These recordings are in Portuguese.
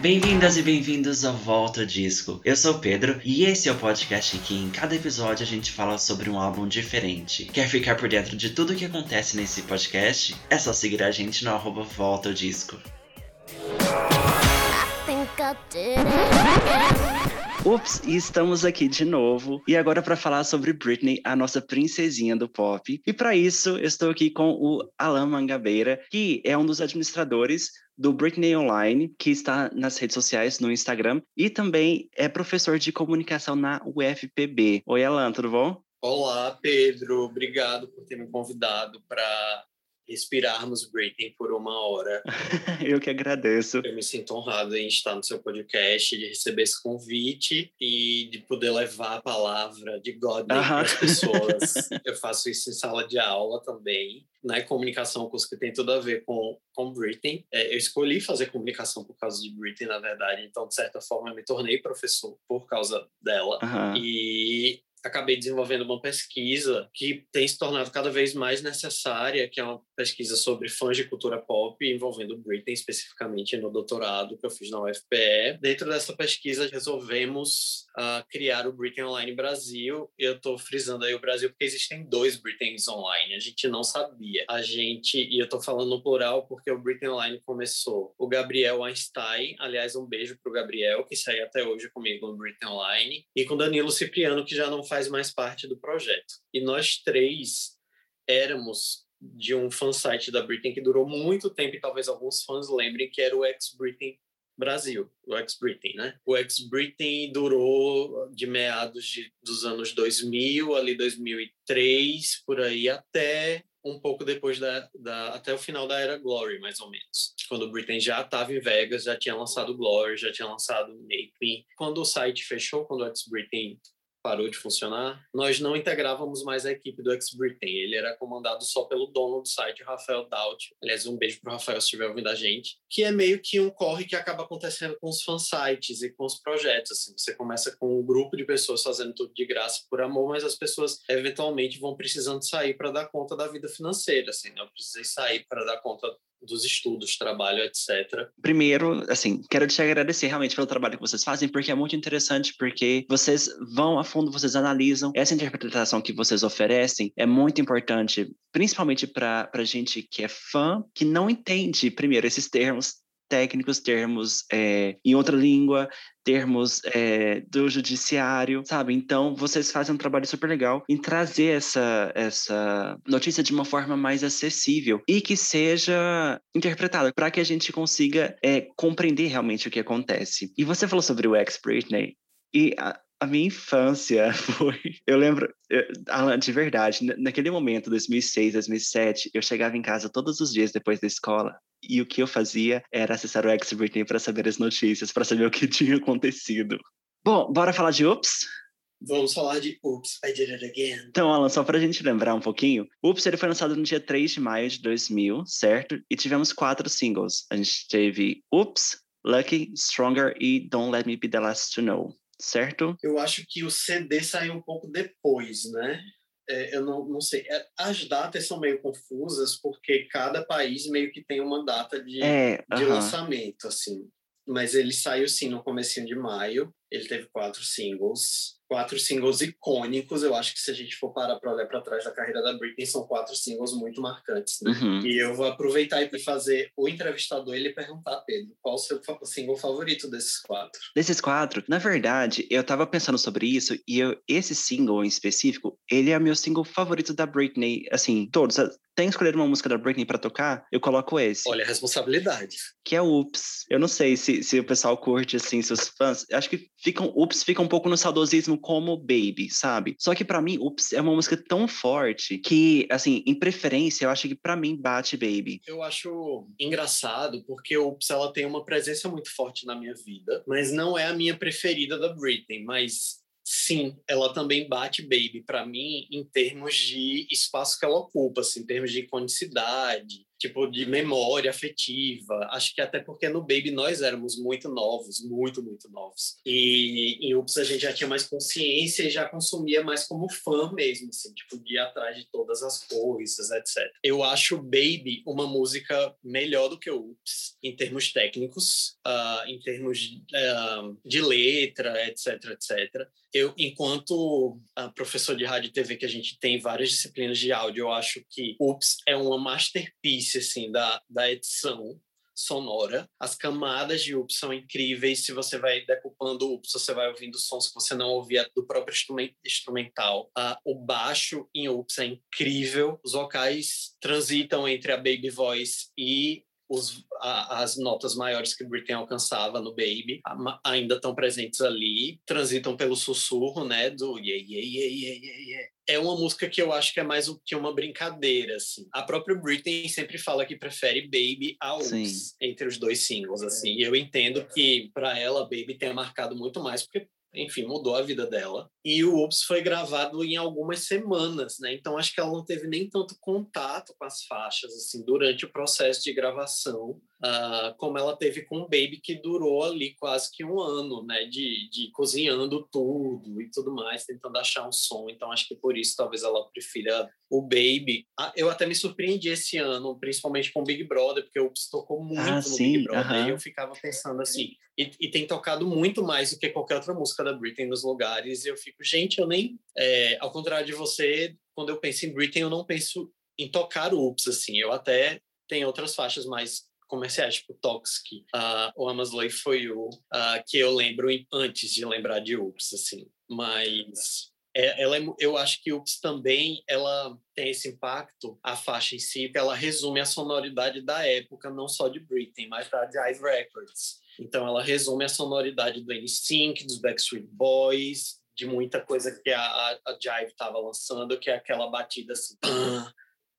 Bem-vindas e bem-vindos ao Volta Disco. Eu sou o Pedro e esse é o podcast em que em cada episódio a gente fala sobre um álbum diferente. Quer ficar por dentro de tudo o que acontece nesse podcast? É só seguir a gente no arroba Volta Disco. Ups, e estamos aqui de novo. E agora para falar sobre Britney, a nossa princesinha do pop. E para isso, eu estou aqui com o Alan Mangabeira, que é um dos administradores do Britney Online, que está nas redes sociais, no Instagram, e também é professor de comunicação na UFPB. Oi, Alan, tudo bom? Olá, Pedro. Obrigado por ter me convidado para respirarmos Britney por uma hora. Eu que agradeço. Eu me sinto honrado em estar no seu podcast, de receber esse convite e de poder levar a palavra de God uh -huh. para as pessoas. Eu faço isso em sala de aula também. Na né? comunicação, curso que tem tudo a ver com, com Britney. É, eu escolhi fazer comunicação por causa de Britney, na verdade. Então, de certa forma, eu me tornei professor por causa dela. Uh -huh. E acabei desenvolvendo uma pesquisa que tem se tornado cada vez mais necessária, que é uma pesquisa sobre fãs de cultura pop, envolvendo Britney especificamente no doutorado que eu fiz na UFPE. Dentro dessa pesquisa, resolvemos uh, criar o Britney Online Brasil. Eu estou frisando aí o Brasil porque existem dois Britneys online. A gente não sabia. A gente, e eu estou falando no plural porque o Britney Online começou. O Gabriel Einstein, aliás, um beijo para o Gabriel, que segue até hoje comigo no Britney Online, e com Danilo Cipriano, que já não faz mais parte do projeto. E nós três éramos de um fansite da Britney que durou muito tempo e talvez alguns fãs lembrem que era o ex-Britney Brasil, o ex-Britney, né? O ex-Britney durou de meados de, dos anos 2000, ali 2003, por aí, até um pouco depois da, da até o final da era Glory, mais ou menos. Quando o Britney já estava em Vegas, já tinha lançado Glory, já tinha lançado Make Me. Quando o site fechou, quando o ex-Britney parou de funcionar, nós não integrávamos mais a equipe do Ex-Britain. Ele era comandado só pelo dono do site, Rafael Daut. Aliás, um beijo pro Rafael se estiver ouvindo a gente. Que é meio que um corre que acaba acontecendo com os fansites e com os projetos. Assim. Você começa com um grupo de pessoas fazendo tudo de graça por amor, mas as pessoas eventualmente vão precisando sair para dar conta da vida financeira. Assim, né? Eu precisei sair para dar conta dos estudos, trabalho, etc. Primeiro, assim, quero te agradecer realmente pelo trabalho que vocês fazem, porque é muito interessante, porque vocês vão a fundo, vocês analisam. Essa interpretação que vocês oferecem é muito importante, principalmente para gente que é fã, que não entende, primeiro, esses termos técnicos, termos é, em outra língua, termos é, do judiciário, sabe? Então, vocês fazem um trabalho super legal em trazer essa, essa notícia de uma forma mais acessível e que seja interpretada para que a gente consiga é, compreender realmente o que acontece. E você falou sobre o ex-Britney, e a, a minha infância foi. Eu lembro, Alan, de verdade, naquele momento, 2006, 2007, eu chegava em casa todos os dias depois da escola e o que eu fazia era acessar o X-Britney para saber as notícias, para saber o que tinha acontecido. Bom, bora falar de Oops? Vamos falar de Oops, I Did It Again. Então, Alan, só pra gente lembrar um pouquinho, Oops ele foi lançado no dia 3 de maio de 2000, certo? E tivemos quatro singles. A gente teve Oops, Lucky, Stronger e Don't Let Me Be The Last To Know, certo? Eu acho que o CD saiu um pouco depois, né? É, eu não, não sei. É, as datas são meio confusas porque cada país meio que tem uma data de, é, de lançamento, assim. Mas ele saiu sim no comecinho de maio. Ele teve quatro singles quatro singles icônicos. Eu acho que se a gente for parar para olhar para trás da carreira da Britney, são quatro singles muito marcantes. Né? Uhum. E eu vou aproveitar e fazer o entrevistador ele perguntar, Pedro, qual o seu single favorito desses quatro? Desses quatro, na verdade, eu tava pensando sobre isso e eu, esse single em específico, ele é o meu single favorito da Britney. Assim, todos tem que escolher uma música da Britney para tocar, eu coloco esse. Olha a responsabilidade. Que é Ups. Eu não sei se, se o pessoal curte, assim, seus fãs. Acho que ficam, Ups fica um pouco no saudosismo como Baby, sabe? Só que para mim, Ups é uma música tão forte que, assim, em preferência, eu acho que para mim bate Baby. Eu acho engraçado porque Ups ela tem uma presença muito forte na minha vida, mas não é a minha preferida da Britney. Mas sim, ela também bate Baby para mim em termos de espaço que ela ocupa, assim, em termos de iconicidade, tipo de memória afetiva. Acho que até porque no Baby nós éramos muito novos, muito, muito novos. E em Ups a gente já tinha mais consciência e já consumia mais como fã mesmo, assim, tipo, de ir atrás de todas as coisas, etc. Eu acho Baby uma música melhor do que Ups, em termos técnicos, uh, em termos de, uh, de letra, etc, etc. Eu, enquanto uh, professor de rádio e TV, que a gente tem várias disciplinas de áudio, eu acho que Ups é uma masterpiece, assim, da, da edição sonora. As camadas de UPS são incríveis. Se você vai decupando UPS, você vai ouvindo sons que você não ouvia do próprio instrumental. Uh, o baixo em UPS é incrível. Os vocais transitam entre a baby voice e os, a, as notas maiores que Britney alcançava no Baby a, ainda estão presentes ali, transitam pelo sussurro, né, do yeah, yeah, yeah, yeah, yeah, yeah. É uma música que eu acho que é mais que uma brincadeira, assim. A própria Britney sempre fala que prefere Baby a Oops entre os dois singles, assim. E eu entendo que para ela Baby tenha marcado muito mais, porque enfim, mudou a vida dela. E o Ups foi gravado em algumas semanas, né? Então acho que ela não teve nem tanto contato com as faixas assim durante o processo de gravação uh, como ela teve com o Baby, que durou ali quase que um ano, né, de, de cozinhando tudo e tudo mais, tentando achar um som. Então, acho que por isso talvez ela prefira o Baby. Ah, eu até me surpreendi esse ano, principalmente com o Big Brother, porque o tocou muito ah, no sim, Big Brother, uh -huh. e eu ficava pensando assim, e, e, tem tocado muito mais do que qualquer outra música da Britney nos lugares, e eu fico, gente, eu nem, é, ao contrário de você, quando eu penso em Britney, eu não penso em tocar o Ups, assim, eu até tenho outras faixas mais comerciais, tipo Toxic, uh, o Amasley foi o uh, que eu lembro antes de lembrar de Ups, assim. Mas é, ela é, eu acho que Ups também ela tem esse impacto, a faixa em si, que ela resume a sonoridade da época, não só de Britney, mas da Jive Records. Então ela resume a sonoridade do NSYNC, dos Backstreet Boys, de muita coisa que a, a, a Jive estava lançando, que é aquela batida assim, pam,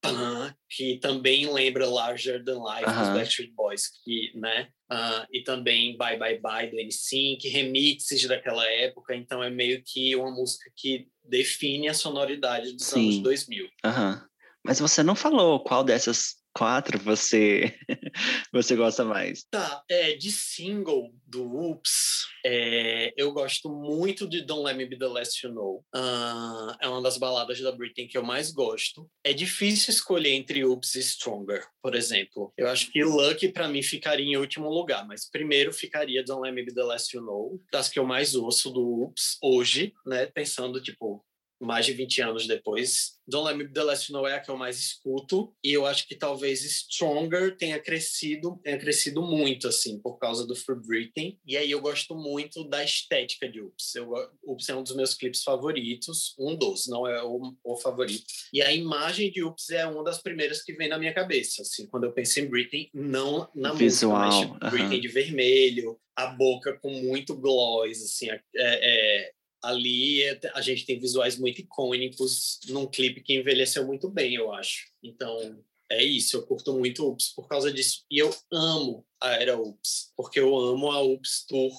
Uh, que também lembra Larger Than Life uh -huh. dos Backstreet Boys, que, né? Uh, e também Bye Bye Bye do N5, remixes daquela época, então é meio que uma música que define a sonoridade dos Sim. anos 2000. Uh -huh. Mas você não falou qual dessas quatro você você gosta mais? Tá, é, de single do Oops, é, eu gosto muito de Don't Let Me Be The Last You Know. Uh, é uma das baladas da Britney que eu mais gosto. É difícil escolher entre Oops e Stronger, por exemplo. Eu acho que Lucky para mim ficaria em último lugar, mas primeiro ficaria Don't Let Me Be The Last You Know, das que eu mais ouço do Oops hoje, né, pensando tipo mais de 20 anos depois. Don't Let Me Be The Last No é a que eu mais escuto e eu acho que talvez Stronger tenha crescido, tenha crescido muito, assim, por causa do Free Britney. E aí eu gosto muito da estética de Oops. Eu, Oops é um dos meus clipes favoritos, um dos, não é o, o favorito. E a imagem de Oops é uma das primeiras que vem na minha cabeça, assim, quando eu penso em Britney, não na Visual, música, mas tipo, Britney de vermelho, a boca com muito gloss, assim, é, é ali a gente tem visuais muito icônicos num clipe que envelheceu muito bem, eu acho. Então, é isso, eu curto muito Ups por causa disso. E eu amo a Era Ups, porque eu amo a Ups Tour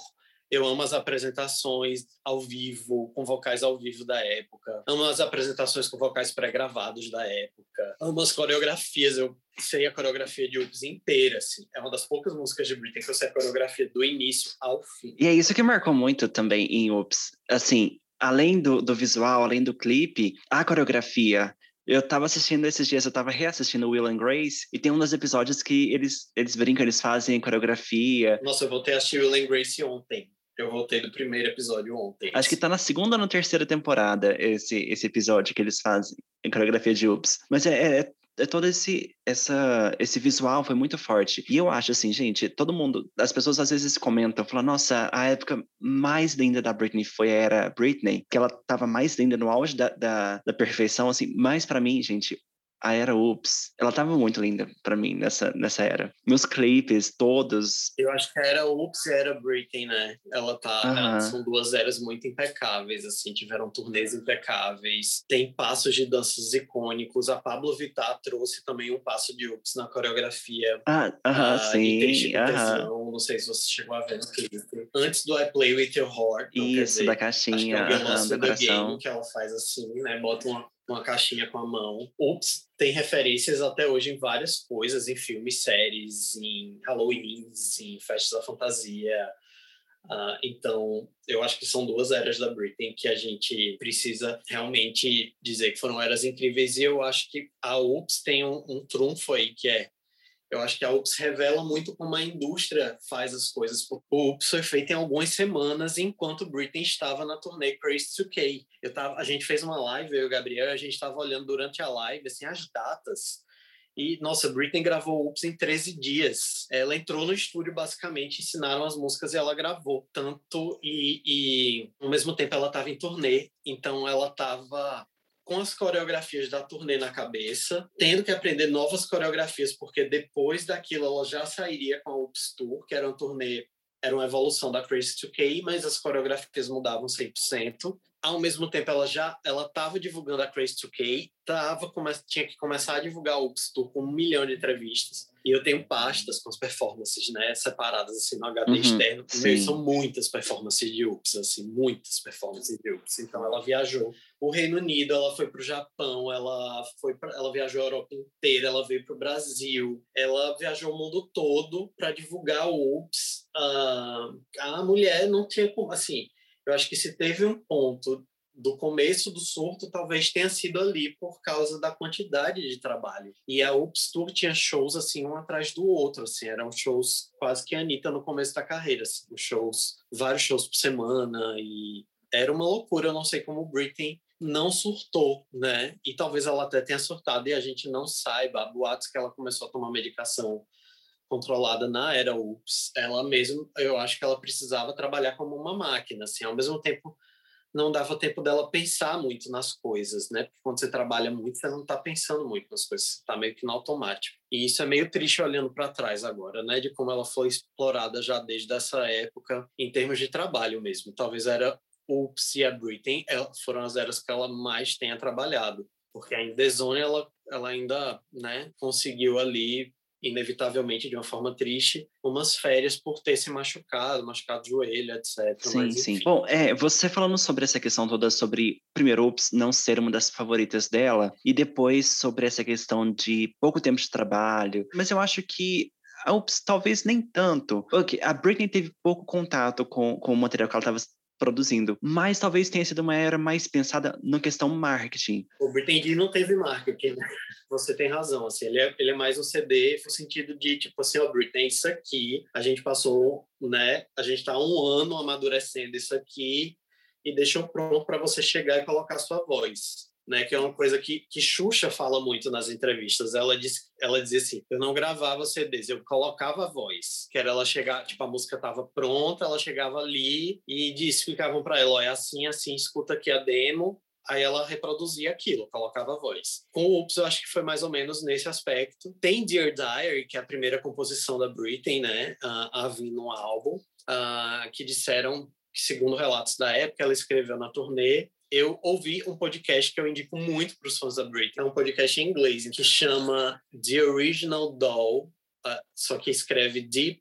eu amo as apresentações ao vivo, com vocais ao vivo da época. Amo as apresentações com vocais pré-gravados da época. Amo as coreografias. Eu sei a coreografia de Oops inteira, assim. É uma das poucas músicas de Britney que eu sei a coreografia do início ao fim. E é isso que marcou muito também em Oops. Assim, além do, do visual, além do clipe, a coreografia. Eu tava assistindo esses dias, eu tava reassistindo Will and Grace, e tem um dos episódios que eles, eles brincam, eles fazem coreografia. Nossa, eu voltei a assistir Will and Grace ontem. Eu voltei do primeiro episódio ontem. Acho que tá na segunda ou na terceira temporada esse, esse episódio que eles fazem em coreografia de Ups. Mas é, é, é todo esse, essa, esse visual foi muito forte. E eu acho assim, gente, todo mundo, as pessoas às vezes comentam, falam, nossa, a época mais linda da Britney foi a era Britney, que ela tava mais linda no auge da, da, da perfeição, assim. Mas para mim, gente, a era Oops, ela tava muito linda para mim nessa, nessa era. Meus clipes, todos. Eu acho que a era Oops e a era Britney, né? Ela tá. Ela, são duas eras muito impecáveis, assim, tiveram turnês impecáveis. Tem passos de danças icônicos. A Pablo Vittar trouxe também um passo de Oops na coreografia. Ah, -huh, uh, sim. Não sei se você chegou a ver no clipe. Antes do I Play With Your Heart. Isso, dizer, da caixinha. Acho que é o uh -huh, game que ela faz assim, né? Bota uma uma caixinha com a mão. Ups, tem referências até hoje em várias coisas, em filmes, séries, em Halloween, em festas da fantasia. Uh, então, eu acho que são duas eras da Britney que a gente precisa realmente dizer que foram eras incríveis. E eu acho que a Ups tem um, um trunfo aí, que é eu acho que a UPS revela muito como a indústria faz as coisas. O UPS foi feito em algumas semanas enquanto Britney estava na turnê Crazy 2K. Eu tava, a gente fez uma live, eu e o Gabriel, a gente estava olhando durante a live assim, as datas. E, nossa, Britney gravou UPS em 13 dias. Ela entrou no estúdio, basicamente, ensinaram as músicas e ela gravou. Tanto, e, e ao mesmo tempo ela estava em turnê, então ela estava com as coreografias da turnê na cabeça, tendo que aprender novas coreografias, porque depois daquilo ela já sairia com a Ups Tour, que era uma turnê, era uma evolução da Crazy 2K, mas as coreografias mudavam 100% ao mesmo tempo ela já ela estava divulgando a Crazy 2K, tava, tinha que começar a divulgar o Ups Tour com um milhão de entrevistas. E eu tenho pastas com as performances, né, separadas assim no HD uhum, externo. Meio, são muitas performances de Ups, assim, muitas performances de Ups. Então ela viajou o Reino Unido, ela foi para o Japão, ela foi pra, ela viajou a Europa inteira, ela veio para o Brasil, ela viajou o mundo todo para divulgar o Ups. Uh, a mulher não tinha como, assim, eu acho que se teve um ponto do começo do surto, talvez tenha sido ali por causa da quantidade de trabalho. E a Ups Tour tinha shows assim um atrás do outro, assim, eram shows quase que a Anitta no começo da carreira, assim, shows, vários shows por semana e era uma loucura, eu não sei como o Britney não surtou, né? E talvez ela até tenha surtado e a gente não saiba. Boatos que ela começou a tomar medicação controlada na era UPS, ela mesmo, eu acho que ela precisava trabalhar como uma máquina, assim, ao mesmo tempo não dava tempo dela pensar muito nas coisas, né? Porque quando você trabalha muito, você não está pensando muito nas coisas, você está meio que no automático. E isso é meio triste olhando para trás agora, né? De como ela foi explorada já desde essa época, em termos de trabalho mesmo. Talvez era o e a Britney foram as eras que ela mais tenha trabalhado, porque a Indezone ela, ela ainda né, conseguiu ali inevitavelmente de uma forma triste, umas férias por ter se machucado, machucado o joelho, etc. Sim, Mas, sim. Bom, é, você falando sobre essa questão toda sobre, primeiro, Ops não ser uma das favoritas dela, e depois sobre essa questão de pouco tempo de trabalho, mas eu acho que a Ops talvez nem tanto. Okay, a Britney teve pouco contato com, com o material que ela estava produzindo. Mas talvez tenha sido uma era mais pensada na questão marketing. O Britney não teve marketing, né? Você tem razão, assim, ele é, ele é mais um CD no sentido de, tipo assim, ó, Britney, isso aqui, a gente passou, né, a gente tá um ano amadurecendo isso aqui e deixou pronto para você chegar e colocar sua voz né, que é uma coisa que, que Xuxa fala muito nas entrevistas. Ela diz, ela dizia assim: eu não gravava CDs, eu colocava a voz, que era ela chegar, tipo, a música estava pronta, ela chegava ali e disse, ficavam para ela: é assim, assim, escuta aqui a demo. Aí ela reproduzia aquilo, colocava a voz. Com o Ups, eu acho que foi mais ou menos nesse aspecto. Tem Dear Diary, que é a primeira composição da Britney, né, a, a vir no álbum, uh, que disseram que, segundo relatos da época, ela escreveu na turnê eu ouvi um podcast que eu indico muito para os fãs da Britney. É um podcast em inglês que chama The Original Doll, uh, só que escreve The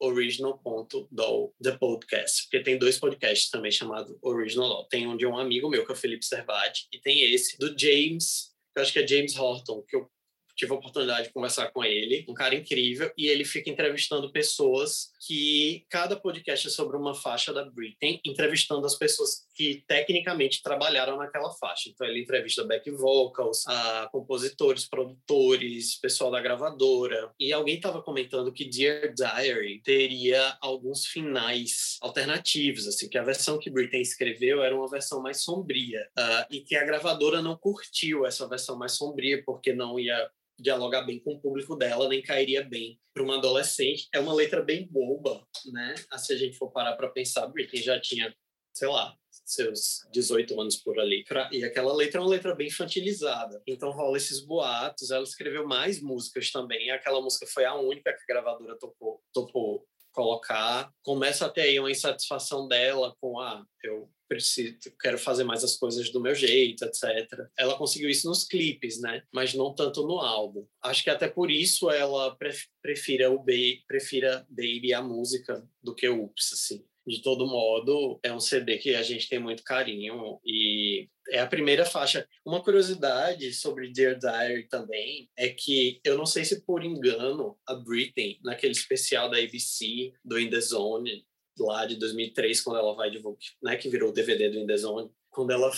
original.doll the podcast, porque tem dois podcasts também chamados Original Doll. Tem um de um amigo meu, que é o Felipe Servati, e tem esse do James, que eu acho que é James Horton, que eu tive a oportunidade de conversar com ele, um cara incrível, e ele fica entrevistando pessoas que cada podcast é sobre uma faixa da Britney, entrevistando as pessoas que tecnicamente trabalharam naquela faixa. Então ele entrevista back vocals, a compositores, produtores, pessoal da gravadora. E alguém estava comentando que Dear Diary teria alguns finais alternativos, assim, que a versão que Britney escreveu era uma versão mais sombria uh, e que a gravadora não curtiu essa versão mais sombria porque não ia dialogar bem com o público dela, nem cairia bem para uma adolescente. É uma letra bem boba, né? Se a gente for parar para pensar, Britney já tinha, sei lá, seus 18 anos por ali. Pra, e aquela letra é uma letra bem infantilizada. Então rola esses boatos. Ela escreveu mais músicas também. Aquela música foi a única que a gravadora topou, topou colocar. Começa a ter aí uma insatisfação dela com a ah, eu preciso, quero fazer mais as coisas do meu jeito, etc. Ela conseguiu isso nos clipes, né? Mas não tanto no álbum. Acho que até por isso ela prefira o ba prefira Baby a música do que o Ups, assim de todo modo, é um CD que a gente tem muito carinho e é a primeira faixa. Uma curiosidade sobre Dear Diary também é que eu não sei se por engano a Britney, naquele especial da ABC do In The Zone, lá de 2003, quando ela vai divulgar, né, que virou o DVD do In The Zone, quando ela,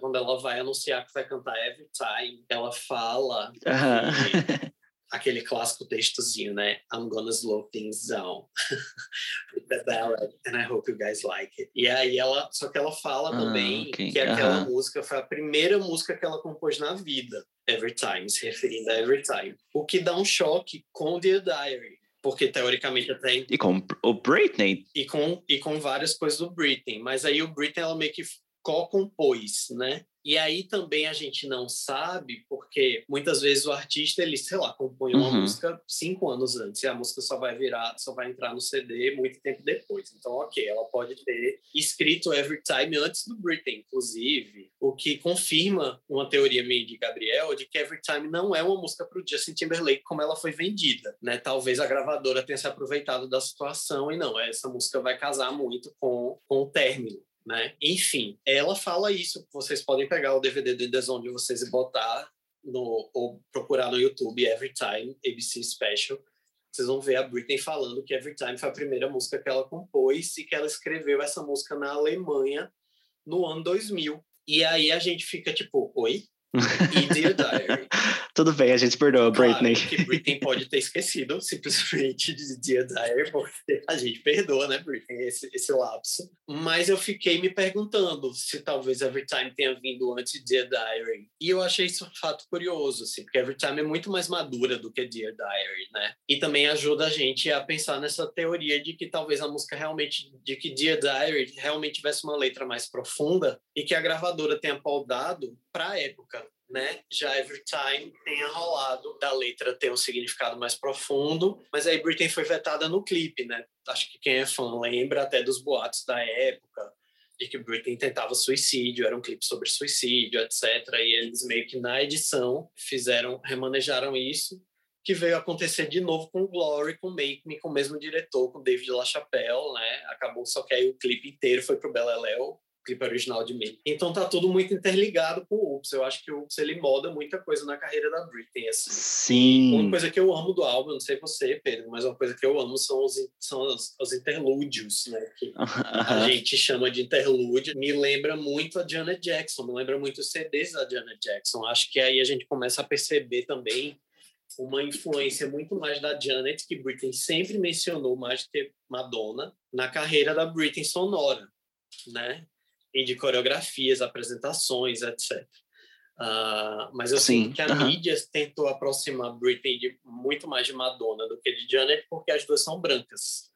quando ela vai anunciar que vai cantar Every Time, ela fala uh -huh. Aquele clássico textozinho, né? I'm gonna slow things down with the ballad and I hope you guys like it. E aí ela, só que ela fala ah, também okay. que aquela uh -huh. música foi a primeira música que ela compôs na vida, Every Time, se referindo a Every Time. O que dá um choque com The Diary, porque teoricamente até e com o Britney e com e com várias coisas do Britney, mas aí o Britney ela meio que co-compôs, né? E aí também a gente não sabe, porque muitas vezes o artista, ele, sei lá, compõe uma uhum. música cinco anos antes, e a música só vai virar, só vai entrar no CD muito tempo depois. Então, ok, ela pode ter escrito Every Time antes do Britney, inclusive, o que confirma uma teoria minha de Gabriel de que Every Time não é uma música para o Justin Timberlake como ela foi vendida, né? Talvez a gravadora tenha se aproveitado da situação e não, essa música vai casar muito com, com o término né? Enfim, ela fala isso. Vocês podem pegar o DVD do The de vocês e botar no, ou procurar no YouTube Every Time ABC Special. Vocês vão ver a Britney falando que Every Time foi a primeira música que ela compôs e que ela escreveu essa música na Alemanha no ano 2000. E aí a gente fica tipo, oi? E Dear Diary. Tudo bem, a gente perdoa, claro, Britney. que Britney pode ter esquecido simplesmente de Dear Diary, porque a gente perdoa, né, Britney, esse, esse lapso. Mas eu fiquei me perguntando se talvez Everytime tenha vindo antes de Dear Diary. E eu achei isso um fato curioso, assim, porque Everytime é muito mais madura do que Dear Diary, né? E também ajuda a gente a pensar nessa teoria de que talvez a música realmente, de que Dear Diary realmente tivesse uma letra mais profunda e que a gravadora tenha paudado para a época né? Já Every Time tenha rolado da letra ter um significado mais profundo, mas aí Britney foi vetada no clipe, né? Acho que quem é fã lembra até dos boatos da época, de que Britney tentava suicídio, era um clipe sobre suicídio, etc. E eles meio que na edição fizeram, remanejaram isso, que veio acontecer de novo com Glory, com Make Me, com o mesmo diretor, com David LaChapelle, né? Acabou só que aí o clipe inteiro foi pro Beleléu, clipe original de mim. Então tá tudo muito interligado com o Ups. Eu acho que o Ups ele moda muita coisa na carreira da Britney. Assim. Sim. Uma coisa que eu amo do álbum, não sei você, Pedro, mas uma coisa que eu amo são os, são os, os interlúdios, né? Que a gente chama de interlúdio. Me lembra muito a Janet Jackson, me lembra muito os CDs da Janet Jackson. Acho que aí a gente começa a perceber também uma influência muito mais da Janet, que Britney sempre mencionou mais do que Madonna, na carreira da Britney sonora, né? E de coreografias, apresentações, etc. Uh, mas eu Sim. sinto que a uhum. mídia tentou aproximar Britney de, muito mais de Madonna do que de Janet, porque as duas são brancas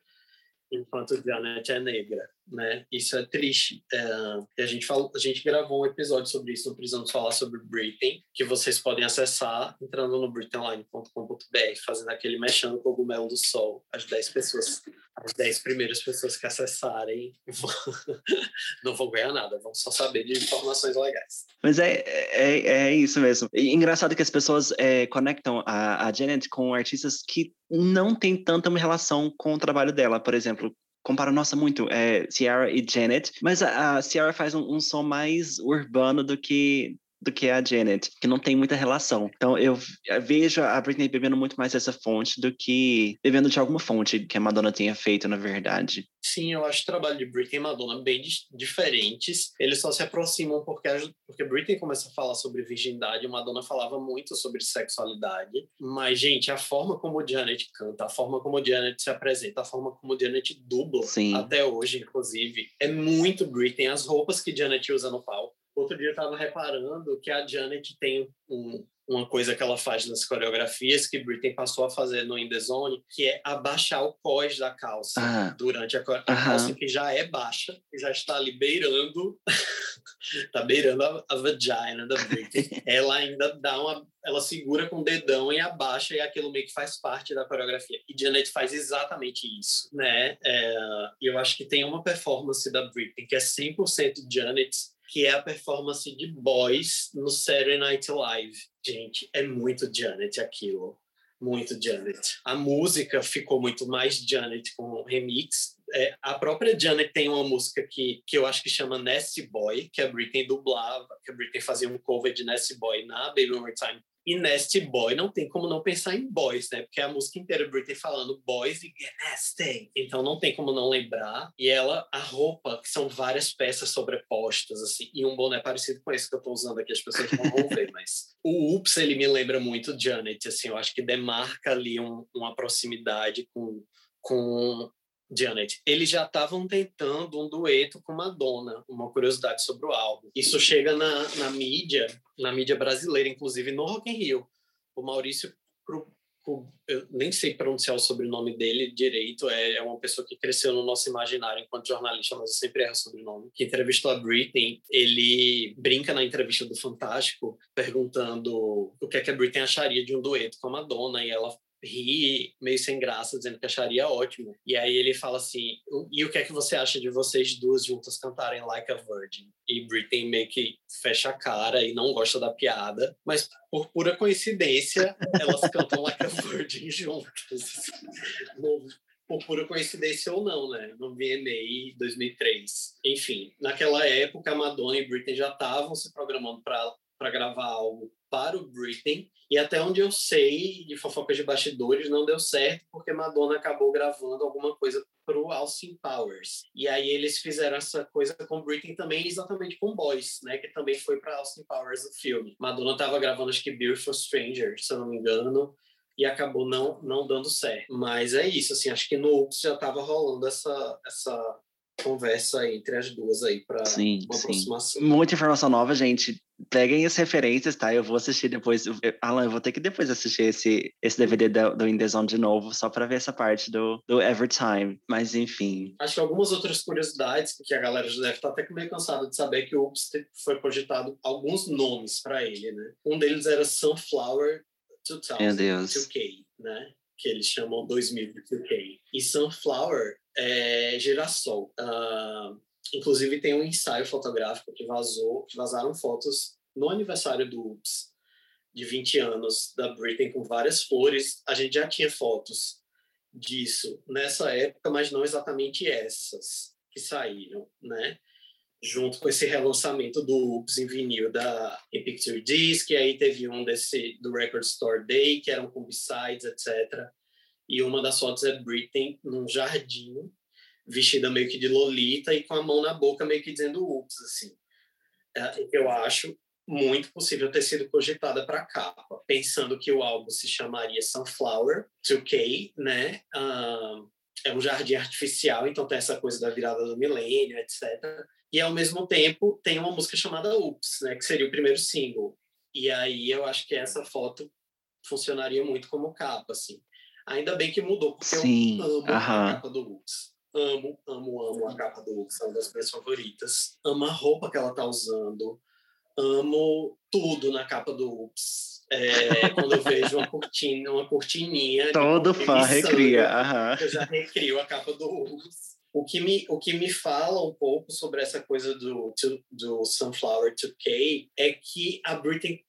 enquanto Janet é negra, né? Isso é triste. É, a gente falou, a gente gravou um episódio sobre isso, não precisamos falar sobre Britain, que vocês podem acessar entrando no britainline.com.br, fazendo aquele mexendo o cogumelo do sol. As 10 pessoas, as 10 primeiras pessoas que acessarem não vão ganhar nada, vão só saber de informações legais. Mas é, é, é isso mesmo. E engraçado que as pessoas é, conectam a, a Janet com artistas que não tem tanta relação com o trabalho dela. Por exemplo, compara, nossa, muito é, Ciara e Janet, mas a, a Ciara faz um, um, som mais urbano do que do que a Janet, que não tem muita relação. Então eu vejo a Britney bebendo muito mais essa fonte do que bebendo de alguma fonte que a Madonna tenha feito, na verdade. Sim, eu acho o trabalho de Britney e Madonna bem diferentes. Eles só se aproximam porque, porque Britney começa a falar sobre virgindade, e Madonna falava muito sobre sexualidade. Mas, gente, a forma como Janet canta, a forma como Janet se apresenta, a forma como Janet dubla, Sim. até hoje, inclusive, é muito Britney. As roupas que Janet usa no palco outro dia eu estava reparando que a Janet tem um, uma coisa que ela faz nas coreografias que Britney passou a fazer no In The Zone, que é abaixar o cós da calça ah. durante a, a calça que já é baixa, que já está ali beirando, está beirando a, a vagina da Britney. ela ainda dá uma, ela segura com o dedão e abaixa e aquilo meio que faz parte da coreografia. E Janet faz exatamente isso, né? É, e eu acho que tem uma performance da Britney que é 100% Janet que é a performance de Boys no Saturday Night Live. Gente, é muito Janet aquilo. Muito Janet. A música ficou muito mais Janet com o remix. É, a própria Janet tem uma música que, que eu acho que chama Nasty Boy, que a Britney dublava, que a Britney fazia um cover de Nasty Boy na Baby One More Time e Nasty Boy, não tem como não pensar em boys, né? Porque é a música inteira Britney falando boys e get nasty. Então não tem como não lembrar. E ela, a roupa, que são várias peças sobrepostas, assim, e um boné parecido com esse que eu tô usando aqui, as pessoas não vão ver, mas o Oops, ele me lembra muito Janet, assim, eu acho que demarca ali um, uma proximidade com, com Janet, eles já estavam tentando um dueto com Madonna, uma curiosidade sobre o álbum. Isso chega na, na mídia, na mídia brasileira, inclusive no Rock in Rio. O Maurício, eu nem sei pronunciar o sobrenome dele direito, é, é uma pessoa que cresceu no nosso imaginário enquanto jornalista, mas eu sempre erro o sobrenome, que entrevistou a Britney, ele brinca na entrevista do Fantástico, perguntando o que é que a Britney acharia de um dueto com a Madonna, e ela ri meio sem graça, dizendo que acharia ótimo. E aí ele fala assim: e o que é que você acha de vocês duas juntas cantarem Like a Virgin? E Britney meio que fecha a cara e não gosta da piada, mas por pura coincidência, elas cantam Like a Virgin juntas. por pura coincidência ou não, né? No VMA 2003. Enfim, naquela época, Madonna e Britney já estavam se programando para gravar algo para o Britney. E até onde eu sei, de fofocas de bastidores, não deu certo, porque Madonna acabou gravando alguma coisa para o Austin Powers. E aí eles fizeram essa coisa com Britney também, exatamente com Boys, né? Que também foi para Austin Powers o filme. Madonna estava gravando, acho que Beautiful Stranger, se eu não me engano, e acabou não, não dando certo. Mas é isso, assim, acho que no Ups já estava rolando essa, essa conversa entre as duas aí para uma sim. aproximação. Muita informação nova, gente. Peguem as referências, tá? Eu vou assistir depois. Alan, eu vou ter que depois assistir esse, esse DVD do, do In The Zone de novo, só para ver essa parte do, do Evertime. Mas, enfim. Acho que algumas outras curiosidades, que a galera já deve estar até meio cansada de saber que o Oops foi projetado alguns nomes para ele, né? Um deles era Sunflower 2000, Meu Deus. 2K, né? Que eles chamam 2000 2K. E Sunflower é girassol. Uh, inclusive tem um ensaio fotográfico que vazou, que vazaram fotos no aniversário do Ups, de 20 anos, da Britney com várias flores. A gente já tinha fotos disso nessa época, mas não exatamente essas que saíram, né? Junto com esse relançamento do Ups em vinil da em Picture Disc, e aí teve um desse do Record Store Day, que eram com B-sides, etc. E uma das fotos é Britney num jardim, vestida meio que de Lolita e com a mão na boca, meio que dizendo ups, assim. É, eu acho muito possível ter sido cogitada para capa, pensando que o álbum se chamaria Sunflower 2K, né? Uh, é um jardim artificial, então tem essa coisa da virada do milênio, etc. E ao mesmo tempo tem uma música chamada Ups, né? Que seria o primeiro single. E aí eu acho que essa foto funcionaria muito como capa, assim. Ainda bem que mudou, porque Sim. eu amo a capa do Lux. Amo, amo, amo a capa do Lux, é uma das minhas favoritas. Amo a roupa que ela tá usando. Amo tudo na capa do Ups. É, quando eu vejo uma cortina, uma cortininha. Todo fã recria. Eu já recrio a capa do Ups. O que, me, o que me fala um pouco sobre essa coisa do, do Sunflower 2K é que a Britney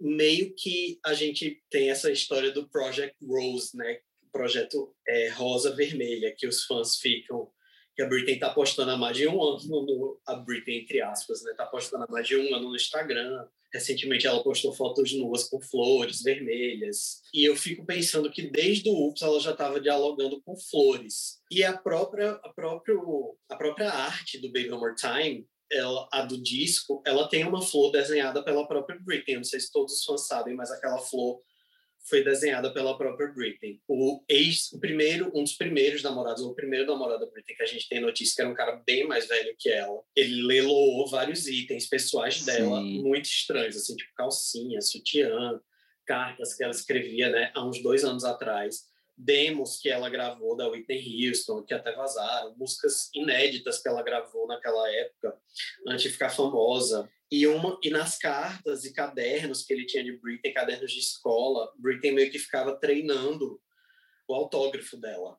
meio que a gente tem essa história do Project Rose, né? Projeto é, Rosa Vermelha, que os fãs ficam que a Britney está postando há mais de um ano no, a Britney entre aspas, né? Tá postando há mais de um ano no Instagram. Recentemente ela postou fotos nuas com flores vermelhas. E eu fico pensando que desde o Ups ela já estava dialogando com flores. E a própria a próprio a própria arte do Baby One More Time ela, a do disco, ela tem uma flor desenhada pela própria Britney. Não sei se todos os fãs sabem, mas aquela flor foi desenhada pela própria Britney. O ex, o primeiro, um dos primeiros namorados, o primeiro namorado da Britney que a gente tem notícia que era um cara bem mais velho que ela. Ele leloou vários itens pessoais dela, Sim. muito estranhos, assim, tipo calcinha, sutiã, cartas que ela escrevia, né, há uns dois anos atrás demos que ela gravou da Whitney Houston, que até vazaram, músicas inéditas que ela gravou naquela época, antes de ficar famosa. E, uma, e nas cartas e cadernos que ele tinha de Britney, cadernos de escola, Britney meio que ficava treinando o autógrafo dela.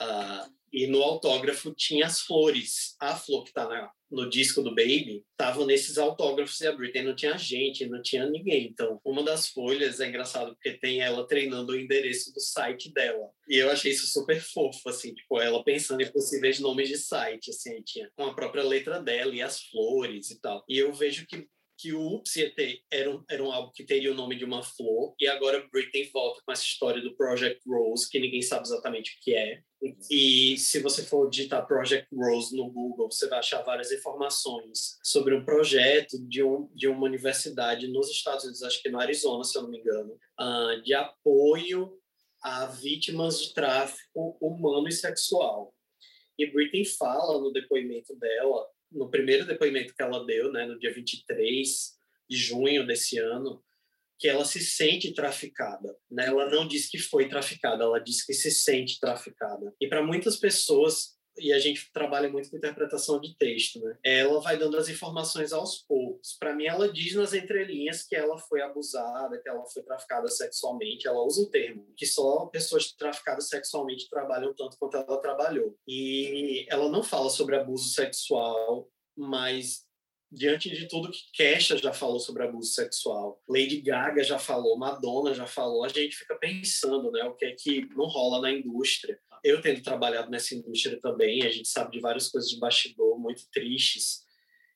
Uh, e no autógrafo tinha as flores. A flor que está no disco do Baby estava nesses autógrafos e a Britney não tinha gente, não tinha ninguém. Então, uma das folhas é engraçado porque tem ela treinando o endereço do site dela. E eu achei isso super fofo, assim, tipo, ela pensando em possíveis nomes de site, assim, tinha com a própria letra dela e as flores e tal. E eu vejo que que o Oops era um, era um álbum que teria o nome de uma flor, e agora Britney volta com essa história do Project Rose, que ninguém sabe exatamente o que é. E se você for digitar Project Rose no Google, você vai achar várias informações sobre um projeto de, um, de uma universidade nos Estados Unidos, acho que no Arizona, se eu não me engano, uh, de apoio a vítimas de tráfico humano e sexual. E Britney fala no depoimento dela no primeiro depoimento que ela deu, né, no dia 23 de junho desse ano, que ela se sente traficada. Né? Ela não diz que foi traficada, ela diz que se sente traficada. E para muitas pessoas, e a gente trabalha muito com interpretação de texto, né? Ela vai dando as informações aos poucos. Para mim, ela diz nas entrelinhas que ela foi abusada, que ela foi traficada sexualmente. Ela usa o termo que só pessoas traficadas sexualmente trabalham tanto quanto ela trabalhou. E ela não fala sobre abuso sexual, mas diante de tudo que Kesha já falou sobre abuso sexual, Lady Gaga já falou, Madonna já falou, a gente fica pensando, né, o que é que não rola na indústria eu tendo trabalhado nessa indústria também, a gente sabe de várias coisas de bastidor muito tristes.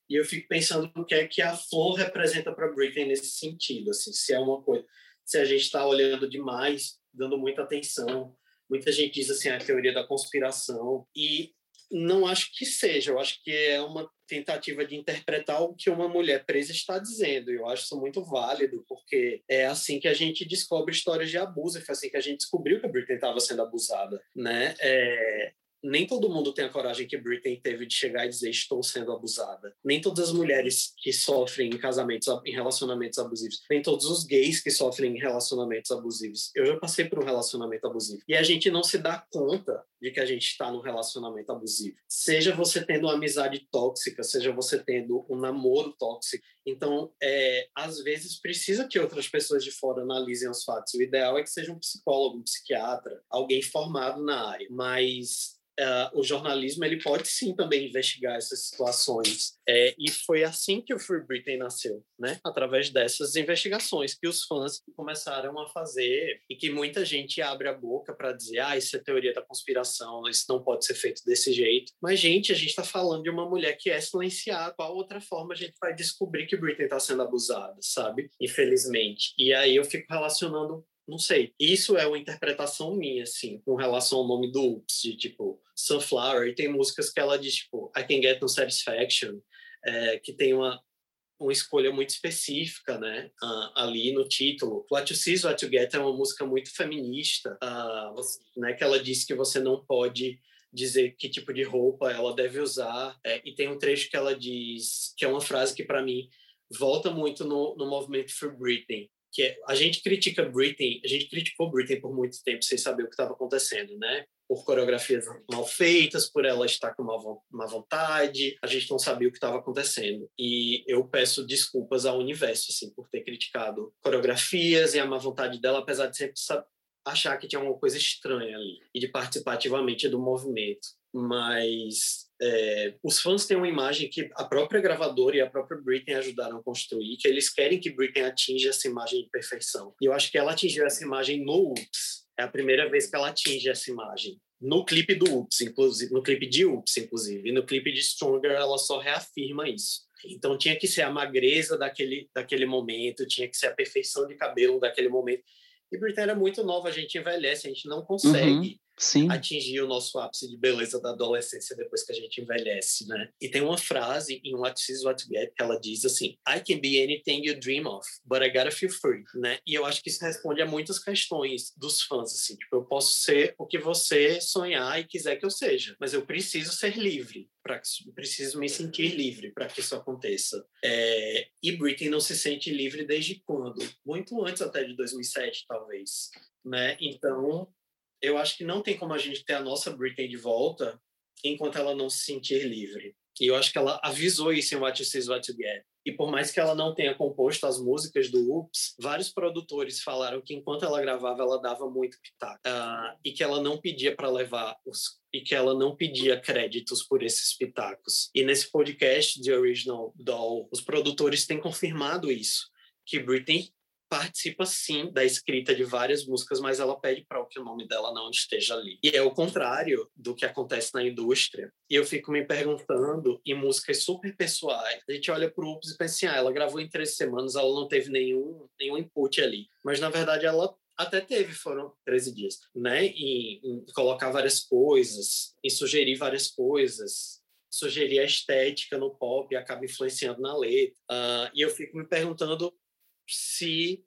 E eu fico pensando no que é que a flor representa para Britney nesse sentido, assim, se é uma coisa, se a gente está olhando demais, dando muita atenção. Muita gente diz assim a teoria da conspiração e não acho que seja, eu acho que é uma tentativa de interpretar o que uma mulher presa está dizendo. Eu acho isso muito válido, porque é assim que a gente descobre histórias de abuso, foi assim que a gente descobriu que a Britney estava sendo abusada, né? É, nem todo mundo tem a coragem que Britney teve de chegar e dizer estou sendo abusada. Nem todas as mulheres que sofrem em casamentos, em relacionamentos abusivos, nem todos os gays que sofrem em relacionamentos abusivos. Eu já passei por um relacionamento abusivo. E a gente não se dá conta de que a gente está num relacionamento abusivo. Seja você tendo uma amizade tóxica, seja você tendo um namoro tóxico. Então, é, às vezes precisa que outras pessoas de fora analisem os fatos. O ideal é que seja um psicólogo, um psiquiatra, alguém formado na área. Mas uh, o jornalismo ele pode sim também investigar essas situações. É, e foi assim que o Free Britain nasceu, né? Através dessas investigações que os fãs começaram a fazer e que muita gente abre a boca para dizer, ah, isso é teoria da conspiração, isso não pode ser feito desse jeito. Mas, gente, a gente está falando de uma mulher que é silenciada. Qual outra forma a gente vai descobrir que Britain está sendo abusada, sabe? Infelizmente. E aí eu fico relacionando não sei. Isso é uma interpretação minha, assim, com relação ao nome do Oops, de tipo Sunflower. E tem músicas que ela diz, tipo, I Can Get No Satisfaction, é, que tem uma, uma escolha muito específica, né, uh, ali no título. What You See is What You Get é uma música muito feminista, uh, né, que ela diz que você não pode dizer que tipo de roupa ela deve usar. É, e tem um trecho que ela diz, que é uma frase que para mim volta muito no, no movimento For Britney, que é, a gente critica Britney, a gente criticou Britney por muito tempo sem saber o que estava acontecendo, né? Por coreografias mal feitas, por ela estar com má, má vontade, a gente não sabia o que estava acontecendo. E eu peço desculpas ao universo, assim, por ter criticado coreografias e a má vontade dela, apesar de sempre achar que tinha alguma coisa estranha ali e de participar ativamente do movimento. Mas é, os fãs têm uma imagem que a própria gravadora e a própria Britney ajudaram a construir, que eles querem que Britney atinja essa imagem de perfeição. E eu acho que ela atingiu essa imagem no Oops. É a primeira vez que ela atinge essa imagem. No clipe do Oops, inclusive, no clipe de Oops, inclusive, e no clipe de Stronger, ela só reafirma isso. Então tinha que ser a magreza daquele, daquele momento, tinha que ser a perfeição de cabelo daquele momento. E Britney era muito nova, a gente envelhece, a gente não consegue. Uhum Sim. atingir o nosso ápice de beleza da adolescência depois que a gente envelhece, né? E tem uma frase em What Is What Get que ela diz assim: I can be anything you dream of, but I gotta feel free, né? E eu acho que isso responde a muitas questões dos fãs, assim, tipo, eu posso ser o que você sonhar e quiser que eu seja, mas eu preciso ser livre para preciso me sentir livre para que isso aconteça. É, e Britney não se sente livre desde quando? Muito antes até de 2007, talvez, né? Então, eu acho que não tem como a gente ter a nossa Britney de volta enquanto ela não se sentir livre. E eu acho que ela avisou isso em What You See What You Get. E por mais que ela não tenha composto as músicas do Oops, vários produtores falaram que enquanto ela gravava, ela dava muito pitaco. Uh, e que ela não pedia para levar os e que ela não pedia créditos por esses pitacos. E nesse podcast de Original Doll, os produtores têm confirmado isso, que Britney participa sim da escrita de várias músicas, mas ela pede para que o nome dela não esteja ali. E é o contrário do que acontece na indústria. E eu fico me perguntando, em músicas super pessoais, a gente olha para o Ups e pensa assim, ah, ela gravou em três semanas, ela não teve nenhum, nenhum input ali. Mas, na verdade, ela até teve, foram 13 dias, né? E, em colocar várias coisas, em sugerir várias coisas, sugerir a estética no pop e acaba influenciando na letra. Uh, e eu fico me perguntando se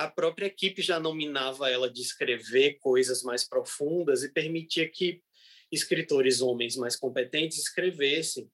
a própria equipe já nominava ela de escrever coisas mais profundas e permitia que escritores homens mais competentes escrevessem.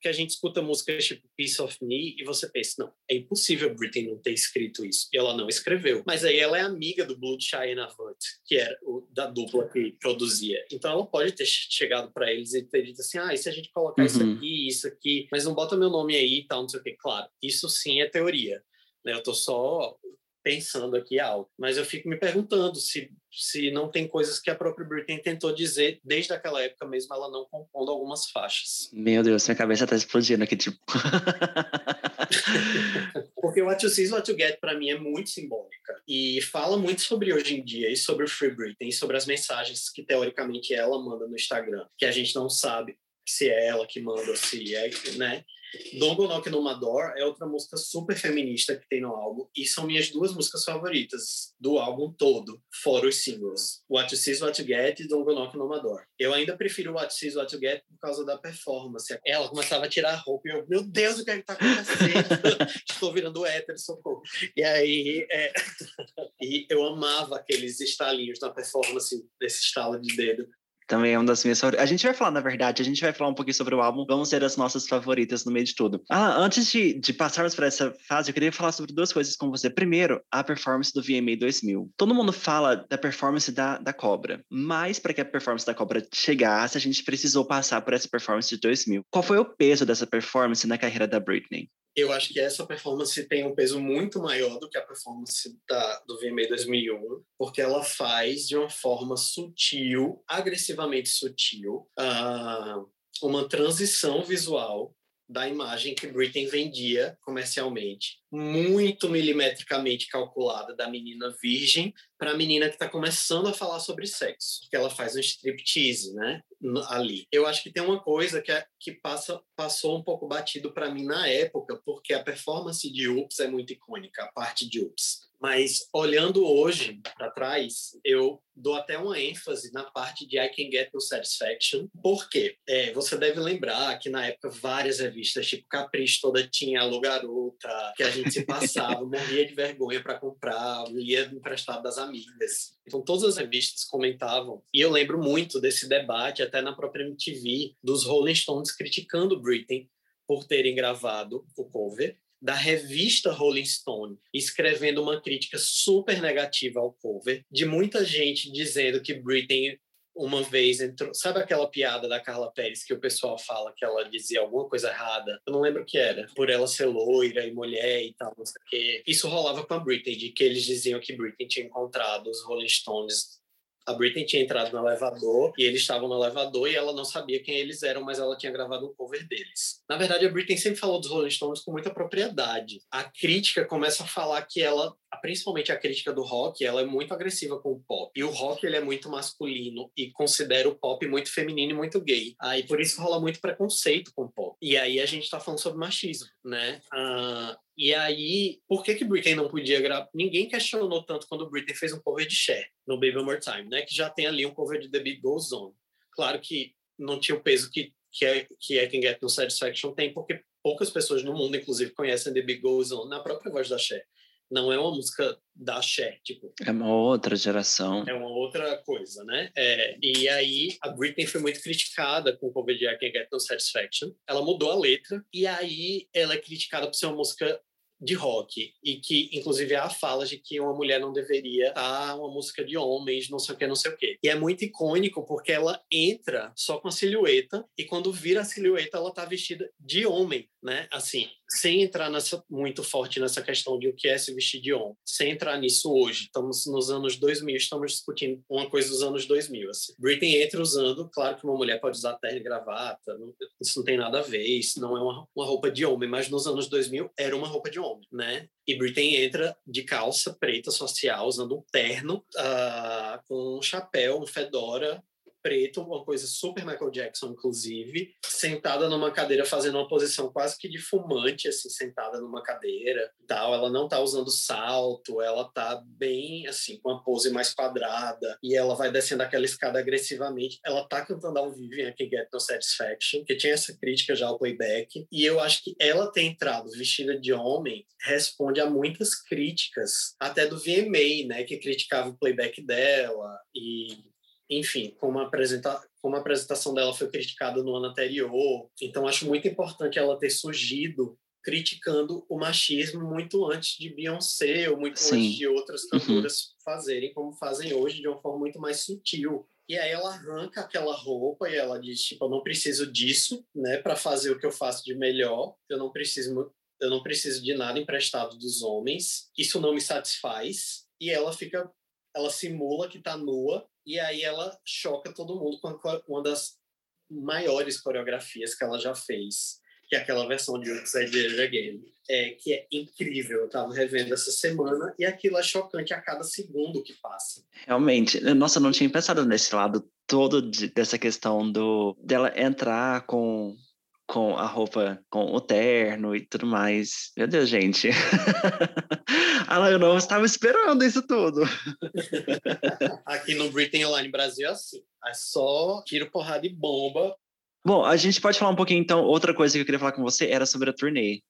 Que a gente escuta músicas tipo Piece of Me e você pensa, não, é impossível Britney não ter escrito isso. E ela não escreveu. Mas aí ela é amiga do Blood China Hunt, que era o, da dupla que produzia. Então ela pode ter chegado para eles e ter dito assim: ah, e se a gente colocar uhum. isso aqui, isso aqui, mas não bota meu nome aí e tal, não sei o quê. Claro, isso sim é teoria. Né? Eu estou só pensando aqui algo, mas eu fico me perguntando se se não tem coisas que a própria Britney tentou dizer desde aquela época mesmo ela não compondo algumas faixas. Meu Deus, minha cabeça está explodindo aqui tipo. Porque What You See is What You Get para mim é muito simbólica e fala muito sobre hoje em dia e sobre o Free Britney, sobre as mensagens que teoricamente ela manda no Instagram, que a gente não sabe se é ela que manda, se é, né? Don't no Door é outra música super feminista que tem no álbum e são minhas duas músicas favoritas do álbum todo, fora os singles. What You See What You Get e Don't Go Knock no Door. Eu ainda prefiro What You See What You Get por causa da performance. Ela começava a tirar a roupa e eu, meu Deus, o que é que tá acontecendo? Estou virando hétero, socorro. E aí, é... e eu amava aqueles estalinhos na performance, desse estalo de dedo. Também é uma das minhas favoritas. A gente vai falar, na verdade, a gente vai falar um pouquinho sobre o álbum. Vamos ter as nossas favoritas no meio de tudo. Ah, antes de, de passarmos para essa fase, eu queria falar sobre duas coisas com você. Primeiro, a performance do VMA 2000. Todo mundo fala da performance da, da Cobra, mas para que a performance da Cobra chegasse, a gente precisou passar por essa performance de 2000. Qual foi o peso dessa performance na carreira da Britney? Eu acho que essa performance tem um peso muito maior do que a performance da, do VMA 2001, porque ela faz de uma forma sutil, agressivamente sutil, uh, uma transição visual da imagem que Britney vendia comercialmente, muito milimetricamente calculada da menina virgem para a menina que está começando a falar sobre sexo, que ela faz um striptease, né, ali. Eu acho que tem uma coisa que, é, que passa, passou um pouco batido para mim na época, porque a performance de Oops é muito icônica, a parte de Oops. Mas olhando hoje para trás, eu dou até uma ênfase na parte de I Can Get No Satisfaction. Por quê? É, você deve lembrar que na época várias revistas, tipo Capricho, toda tinha Alô Garota, que a gente se passava, morria de vergonha para comprar, lia emprestado das amigas. Então todas as revistas comentavam. E eu lembro muito desse debate, até na própria MTV, dos Rolling Stones criticando Britney por terem gravado o cover da revista Rolling Stone, escrevendo uma crítica super negativa ao cover, de muita gente dizendo que Britney uma vez entrou. Sabe aquela piada da Carla Pérez que o pessoal fala que ela dizia alguma coisa errada? Eu não lembro o que era. Por ela ser loira e mulher e tal, não sei o quê. Isso rolava com a Britney, de que eles diziam que Britney tinha encontrado os Rolling Stones a Britney tinha entrado no elevador e eles estavam no elevador e ela não sabia quem eles eram, mas ela tinha gravado um cover deles. Na verdade, a Britney sempre falou dos Rolling Stones com muita propriedade. A crítica começa a falar que ela, principalmente a crítica do rock, ela é muito agressiva com o pop. E o rock ele é muito masculino e considera o pop muito feminino e muito gay. Aí por isso rola muito preconceito com o pop. E aí a gente tá falando sobre machismo, né? Ah, e aí, por que que Britney não podia gravar? Ninguém questionou tanto quando Britney fez um cover de Cher no Baby One More Time, né? Que já tem ali um cover de The Beat Goes On. Claro que não tinha o peso que que é que é Can Get No Satisfaction tem, porque poucas pessoas no mundo, inclusive, conhecem The Beat Goes On na própria voz da Cher. Não é uma música da Cher, tipo. É uma outra geração. É uma outra coisa, né? É, e aí a Britney foi muito criticada com o cover de I Can Get No Satisfaction. Ela mudou a letra e aí ela é criticada por ser uma música de rock e que inclusive há fala de que uma mulher não deveria estar uma música de homens, não sei o que, não sei o que. E é muito icônico porque ela entra só com a silhueta e quando vira a silhueta ela tá vestida de homem, né? Assim, sem entrar nessa muito forte nessa questão de o que é se vestir de homem, sem entrar nisso hoje. Estamos nos anos 2000, estamos discutindo uma coisa dos anos 2000, assim. Britney entra usando, claro que uma mulher pode usar terno e gravata, não, isso não tem nada a ver, isso não é uma, uma roupa de homem, mas nos anos 2000 era uma roupa de homem, né? E Britney entra de calça preta social, usando um terno, uh, com um chapéu, um fedora, preto, uma coisa super Michael Jackson, inclusive, sentada numa cadeira, fazendo uma posição quase que de fumante, assim, sentada numa cadeira tal. Ela não tá usando salto, ela tá bem, assim, com uma pose mais quadrada, e ela vai descendo aquela escada agressivamente. Ela tá cantando ao vivo em I Can Get No Satisfaction, que tinha essa crítica já ao playback, e eu acho que ela ter entrado vestida de homem responde a muitas críticas, até do VMA, né, que criticava o playback dela, e enfim, como a, apresenta como a apresentação dela foi criticada no ano anterior. Então, acho muito importante ela ter surgido criticando o machismo muito antes de Beyoncé ou muito Sim. antes de outras uhum. cantoras uhum. fazerem, como fazem hoje, de uma forma muito mais sutil. E aí ela arranca aquela roupa e ela diz, tipo, eu não preciso disso, né, para fazer o que eu faço de melhor. Eu não preciso eu não preciso de nada emprestado dos homens. Isso não me satisfaz. E ela fica ela simula que está nua e aí ela choca todo mundo com uma das maiores coreografias que ela já fez, que é aquela versão de Upside Again, é, que é incrível. Eu estava revendo essa semana e aquilo é chocante a cada segundo que passa. Realmente. Nossa, eu não tinha pensado nesse lado todo de, dessa questão do dela entrar com com a roupa, com o terno e tudo mais. Meu Deus, gente. ah, eu não estava esperando isso tudo. Aqui no Britain Online Brasil é assim. É só tiro, porrada e bomba. Bom, a gente pode falar um pouquinho, então, outra coisa que eu queria falar com você era sobre a turnê.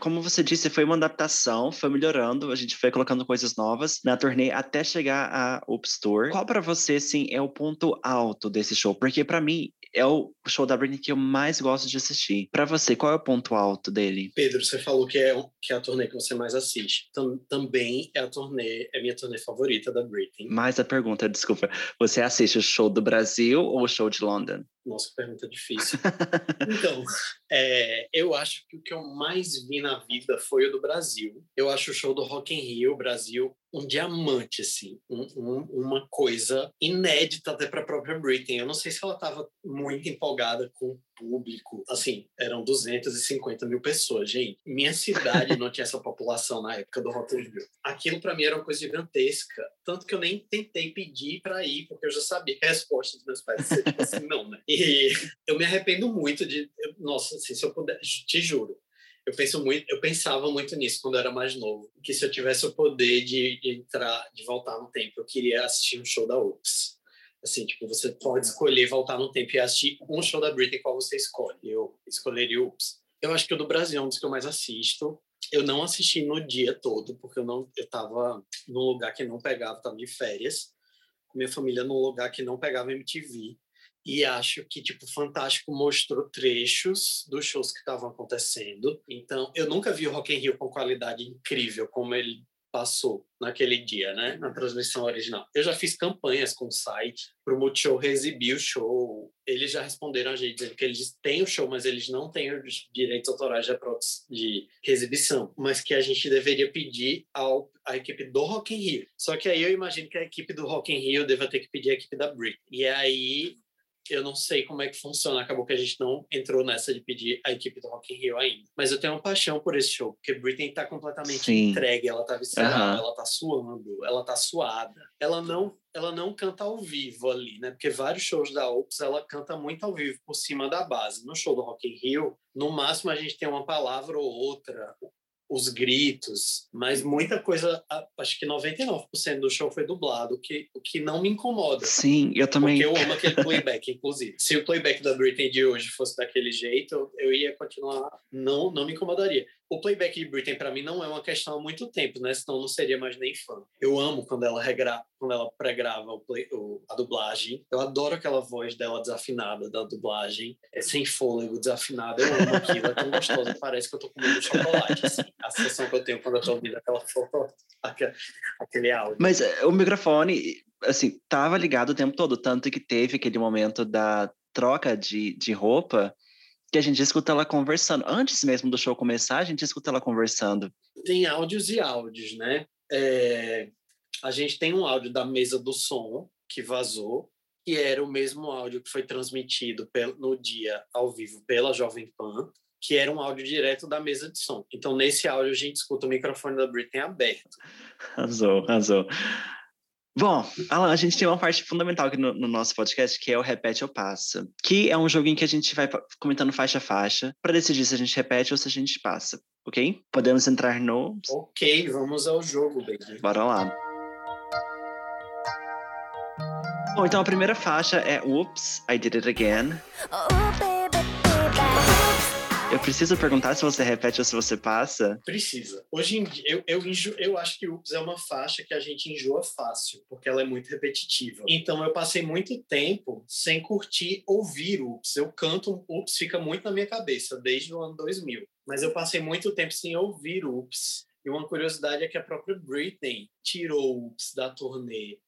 Como você disse, foi uma adaptação, foi melhorando, a gente foi colocando coisas novas na turnê até chegar a Ups Tour. Qual para você, sim, é o ponto alto desse show? Porque para mim, é o show da Britney que eu mais gosto de assistir. Para você, qual é o ponto alto dele? Pedro, você falou que é, que é a turnê que você mais assiste. Tam, também é a turnê, é a minha turnê favorita da Britney. Mais a pergunta, desculpa. Você assiste o show do Brasil ou o show de London? Nossa, que pergunta difícil. então, é, eu acho que o que eu mais vi na vida foi o do Brasil. Eu acho o show do Rock in Rio Brasil um diamante, assim, um, um, uma coisa inédita até para a própria Britney. Eu não sei se ela estava muito empolgada com público. Assim, eram 250 mil pessoas, gente. Minha cidade não tinha essa população na época do Rio. Aquilo para mim era uma coisa gigantesca, tanto que eu nem tentei pedir para ir, porque eu já sabia a resposta dos meus pais ia ser tipo assim, não, né? E eu me arrependo muito de, nossa, assim, se eu puder, te juro, eu penso muito, eu pensava muito nisso quando eu era mais novo, que se eu tivesse o poder de, de entrar, de voltar no tempo, eu queria assistir um show da Oops. Assim, tipo, você pode escolher voltar no tempo e assistir um show da Britney qual você escolhe. Eu escolheria Oops. Eu acho que o do Brasil é um dos que eu mais assisto. Eu não assisti no dia todo, porque eu não eu tava num lugar que não pegava, tava de férias, minha família num lugar que não pegava MTV e acho que tipo Fantástico mostrou trechos dos shows que estavam acontecendo. Então, eu nunca vi o Rock in Rio com qualidade incrível como ele passou naquele dia, né, na transmissão original. Eu já fiz campanhas com o site para o Multishow reexibir o show. Eles já responderam a gente dizendo que eles têm o show, mas eles não têm os direitos autorais de, de exibição, mas que a gente deveria pedir ao a equipe do Rock in Rio. Só que aí eu imagino que a equipe do Rock in Rio deva ter que pedir a equipe da Britney. E aí eu não sei como é que funciona. Acabou que a gente não entrou nessa de pedir a equipe do Rock in Rio ainda. Mas eu tenho uma paixão por esse show, porque Britney tá completamente Sim. entregue, ela tá viciada, uhum. ela tá suando, ela tá suada. Ela não, ela não canta ao vivo ali, né? Porque vários shows da Ops ela canta muito ao vivo por cima da base. No show do Rock in Rio, no máximo a gente tem uma palavra ou outra os gritos, mas muita coisa, acho que 99% do show foi dublado, o que, o que não me incomoda. Sim, eu também. Porque eu amo aquele playback, inclusive. Se o playback da Britney de hoje fosse daquele jeito, eu, eu ia continuar, não, não me incomodaria o playback de Britney para mim não é uma questão há muito tempo, né? Senão não seria mais nem fã. Eu amo quando ela regra... quando ela o... a dublagem. Eu adoro aquela voz dela desafinada da dublagem, é sem fôlego, desafinada. Eu amo aquilo, é tão gostoso, parece que eu tô comendo chocolate. Assim. A sensação que eu tenho quando eu tô ouvindo aquela foto, aquele áudio. Mas eh, o microfone, assim, tava ligado o tempo todo, tanto que teve aquele momento da troca de, de roupa que a gente escuta ela conversando. Antes mesmo do show começar, a gente escuta ela conversando. Tem áudios e áudios, né? É, a gente tem um áudio da mesa do som que vazou, que era o mesmo áudio que foi transmitido no dia ao vivo pela Jovem Pan, que era um áudio direto da mesa de som. Então, nesse áudio, a gente escuta o microfone da Britney aberto. Arrasou, arrasou. Bom, Alan, a gente tem uma parte fundamental aqui no, no, nosso podcast, que é o Repete ou Passa, que é um jogo em que a gente vai comentando faixa a faixa para decidir se a gente repete ou se a gente passa, ok? Podemos entrar no... Ok, vamos ao jogo, baby. Bora lá. Bom, então a primeira faixa é Oops, I Did It Again. Oh, eu preciso perguntar se você repete ou se você passa? Precisa. Hoje em dia, eu, eu, enjo, eu acho que Ups é uma faixa que a gente enjoa fácil, porque ela é muito repetitiva. Então eu passei muito tempo sem curtir ouvir Ups. Eu canto Ups, fica muito na minha cabeça, desde o ano 2000. Mas eu passei muito tempo sem ouvir Ups. E uma curiosidade é que a própria Britney tirou Ups da turnê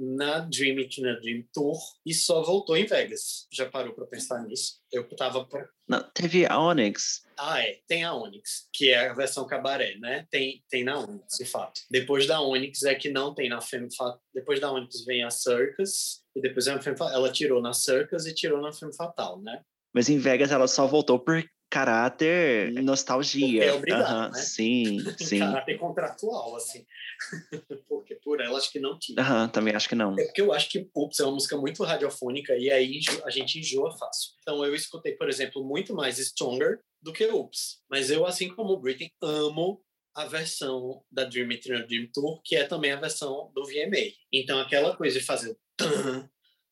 na Dream It na Dream Tour e só voltou em Vegas. Já parou para pensar nisso? Eu tava por... Não, teve a Onyx. Ah, é, tem a Onyx, que é a versão cabaré, né? Tem tem na Onyx, de fato. Depois da Onyx é que não tem na Femme Fatale. Depois da Onyx vem a Circus e depois a Femme Fatale. ela tirou na Circus e tirou na Femme Fatale, né? Mas em Vegas ela só voltou por caráter nostalgia. É obrigado, uhum, né? Sim, sim. caráter contratual, assim. porque por ela acho que não tinha. Uhum, também acho que não. É porque eu acho que Ups é uma música muito radiofônica e aí a gente enjoa fácil. Então eu escutei, por exemplo, muito mais Stronger do que Ups. Mas eu, assim como o Britney, amo a versão da Dream Eternal Dream Tour, que é também a versão do VMA. Então aquela coisa de fazer o tan,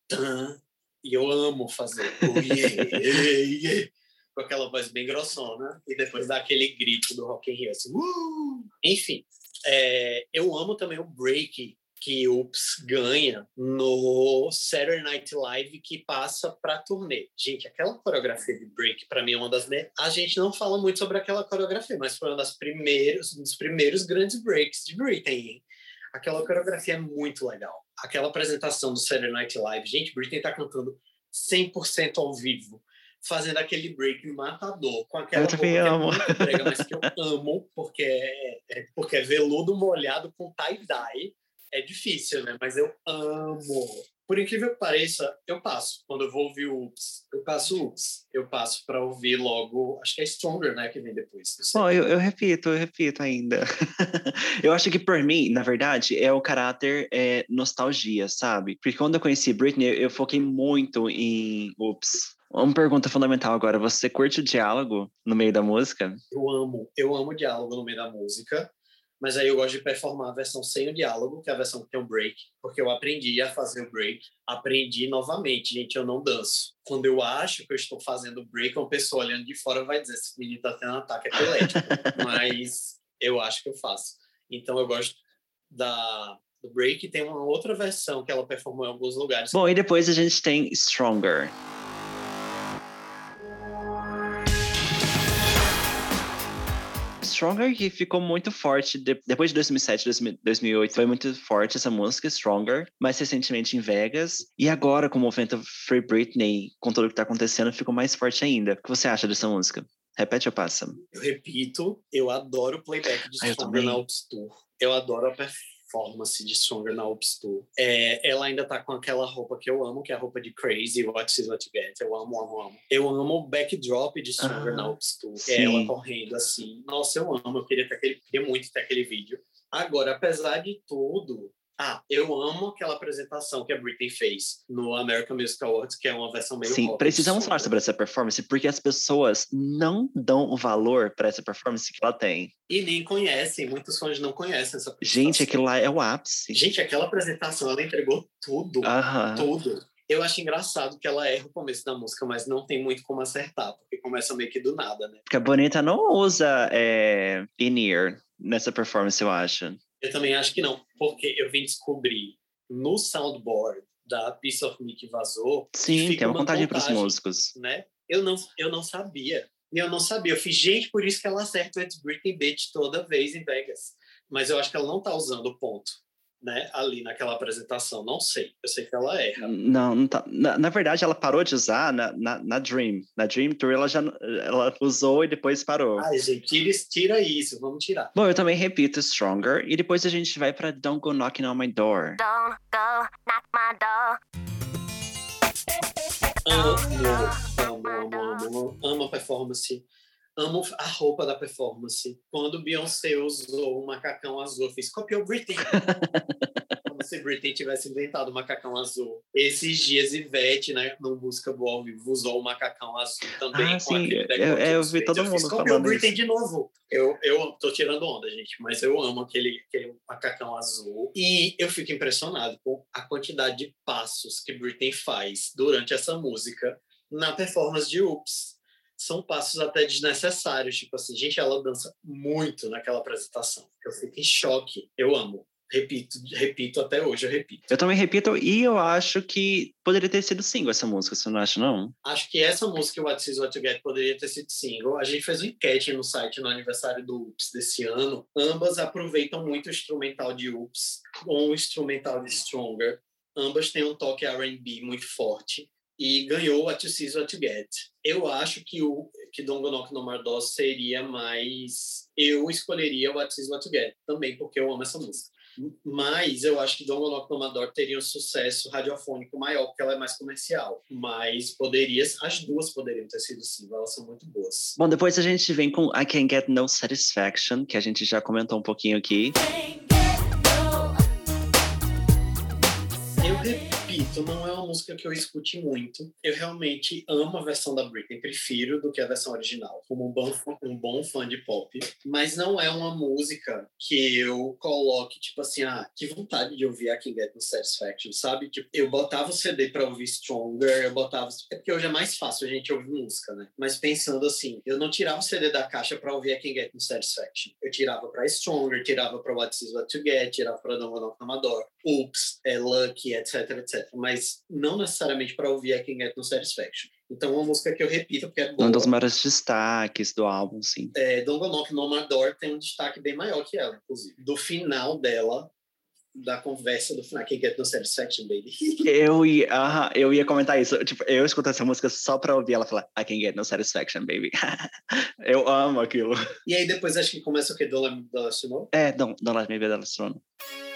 tan, e eu amo fazer o yeah, yeah, yeah com aquela voz bem grossona e depois dá aquele grito do Rock in Rio, assim, uh! Enfim, é, eu amo também o break que Ups ganha no Saturday Night Live que passa para turnê. Gente, aquela coreografia de break para mim é uma das a gente não fala muito sobre aquela coreografia, mas foi uma das primeiros, um dos primeiros grandes breaks de Britney. Hein? Aquela coreografia é muito legal. Aquela apresentação do Saturday Night Live, gente, Britney tá cantando 100% ao vivo fazendo aquele break matador com aquela eu também amo. que é brega, mas que eu amo porque é, é, porque é veludo molhado com tie-dye. É difícil, né? Mas eu amo. Por incrível que pareça, eu passo. Quando eu vou ouvir o Ups, eu passo Ups. Eu passo para ouvir logo, acho que é Stronger, né? Que vem depois. Bom, eu, eu repito, eu repito ainda. eu acho que por mim, na verdade, é o caráter é, nostalgia, sabe? Porque quando eu conheci Britney, eu foquei muito em Ups. Uma pergunta fundamental agora. Você curte o diálogo no meio da música? Eu amo. Eu amo o diálogo no meio da música. Mas aí eu gosto de performar a versão sem o diálogo, que é a versão que tem o break, porque eu aprendi a fazer o break. Aprendi novamente, gente, eu não danço. Quando eu acho que eu estou fazendo break, uma pessoa olhando de fora vai dizer: esse menino está tendo um ataque epilético. mas eu acho que eu faço. Então eu gosto da, do break. Tem uma outra versão que ela performou em alguns lugares. Bom, e depois a gente tem Stronger. Stronger que ficou muito forte de, depois de 2007, 2008 foi muito forte essa música Stronger, mais recentemente em Vegas e agora com o movimento Free Britney, com tudo que está acontecendo, ficou mais forte ainda. O que você acha dessa música? Repete ou passa? Eu repito, eu adoro o playback de ah, Stronger na Tour. Eu adoro a performance performance de Stronger na Ops Tour. É, ela ainda tá com aquela roupa que eu amo, que é a roupa de Crazy, What Is What You Get. Eu amo, amo, amo. Eu amo o backdrop de Stronger ah, na Ops Tour. É ela correndo assim. Nossa, eu amo. Eu queria, ter aquele, queria muito ter aquele vídeo. Agora, apesar de tudo, Ah, eu amo aquela apresentação que a Britney fez no American Music Awards, que é uma versão meio Sim, precisamos falar sobre essa performance, porque as pessoas não dão o valor para essa performance que ela tem. E nem conhecem, muitos fãs não conhecem essa. Gente, aquilo lá é o ápice. Gente, aquela apresentação, ela entregou tudo, tudo. Eu acho engraçado que ela erra o começo da música, mas não tem muito como acertar, porque começa meio que do nada, né? Porque a Bonita não usa é, in-ear nessa performance, eu acho. Eu também acho que não, porque eu vim descobrir no soundboard da Piece of Me que vazou. Sim, tem uma, uma contagem, para os músicos. Né? Eu, não, eu não sabia. Eu não sabia. Eu fiz, gente, por isso que ela acerta o It's Britney Bitch toda vez em Vegas. Mas eu acho que ela não tá usando o ponto né, ali naquela apresentação. Não sei, eu sei que ela erra. Não, não tá. na, na, verdade, ela parou de usar na, na, na, Dream. Na Dream Tour, ela já ela usou e depois parou. Ai, gente, tira, tira isso, vamos tirar. Bom, eu também repito Stronger e depois a gente vai para Don't Go Knocking on My Door. Don't go knock my door. Amo, amo, amo, amo, amo a performance amo a roupa da performance. Quando Beyoncé usou o macacão azul, eu fiz copiou Britney. Como se Britney tivesse inventado o macacão azul. Esses dias, Ivete, né, no Música Boa ao Vivo, usou o macacão azul também. Ah, sim, eu, eu, vi todo mundo fiz, falando Britney isso. de novo. Eu, eu tô tirando onda, gente, mas eu amo aquele, aquele macacão azul. E eu fico impressionado com a quantidade de passos que Britney faz durante essa música na performance de Oops são passos até desnecessários. Tipo assim, gente, ela dança muito naquela apresentação. Eu fico em choque. Eu amo. Repito, repito até hoje, eu repito. Eu também repito, e eu acho que poderia ter sido single essa música, você não acha, não? Acho que essa música, What Is What You Get, poderia ter sido single. A gente fez uma enquete no site no aniversário do Ups desse ano. Ambas aproveitam muito o instrumental de Ups com o instrumental de Stronger. Ambas têm um toque R&B muito forte e ganhou What You See Is What You Get. Eu acho que o que Dongonok no Mardó seria mais... Eu escolheria What You See Is What You Get, também porque eu amo essa música. Mas eu acho que Dongonok no Mardó teria um sucesso radiofônico maior, porque ela é mais comercial. Mas poderia, as duas poderiam ter sido sim, elas são muito boas. Bom, depois a gente vem com I Can Get No Satisfaction, que a gente já comentou um pouquinho aqui. Repito, não é uma música que eu escute muito. Eu realmente amo a versão da Britney, prefiro do que a versão original, como um bom, um bom fã de pop. Mas não é uma música que eu coloque, tipo assim, ah, que vontade de ouvir a Can Get No Satisfaction, sabe? Tipo, eu botava o CD pra ouvir Stronger, eu botava. É porque hoje é mais fácil a gente ouvir música, né? Mas pensando assim, eu não tirava o CD da caixa pra ouvir a Can Get No Satisfaction. Eu tirava pra Stronger, tirava pra What Is What To Get, tirava pra Don't Knock Amador, Oops, é Lucky, etc, etc. Mas não necessariamente para ouvir a Can Get No Satisfaction. Então, uma música que eu repito, porque é boa. Um dos maiores destaques do álbum, sim. É, Don't Go Knock No My Door tem um destaque bem maior que ela, inclusive. Do final dela, da conversa do final, Can Get No Satisfaction, baby. eu, ia, uh -huh, eu ia comentar isso. Tipo, eu escuto essa música só pra ouvir ela falar I Can Get No Satisfaction, baby. eu amo aquilo. E aí depois acho que começa o quê? Don't Let Me Be Know? É, Don't, don't Let Me Be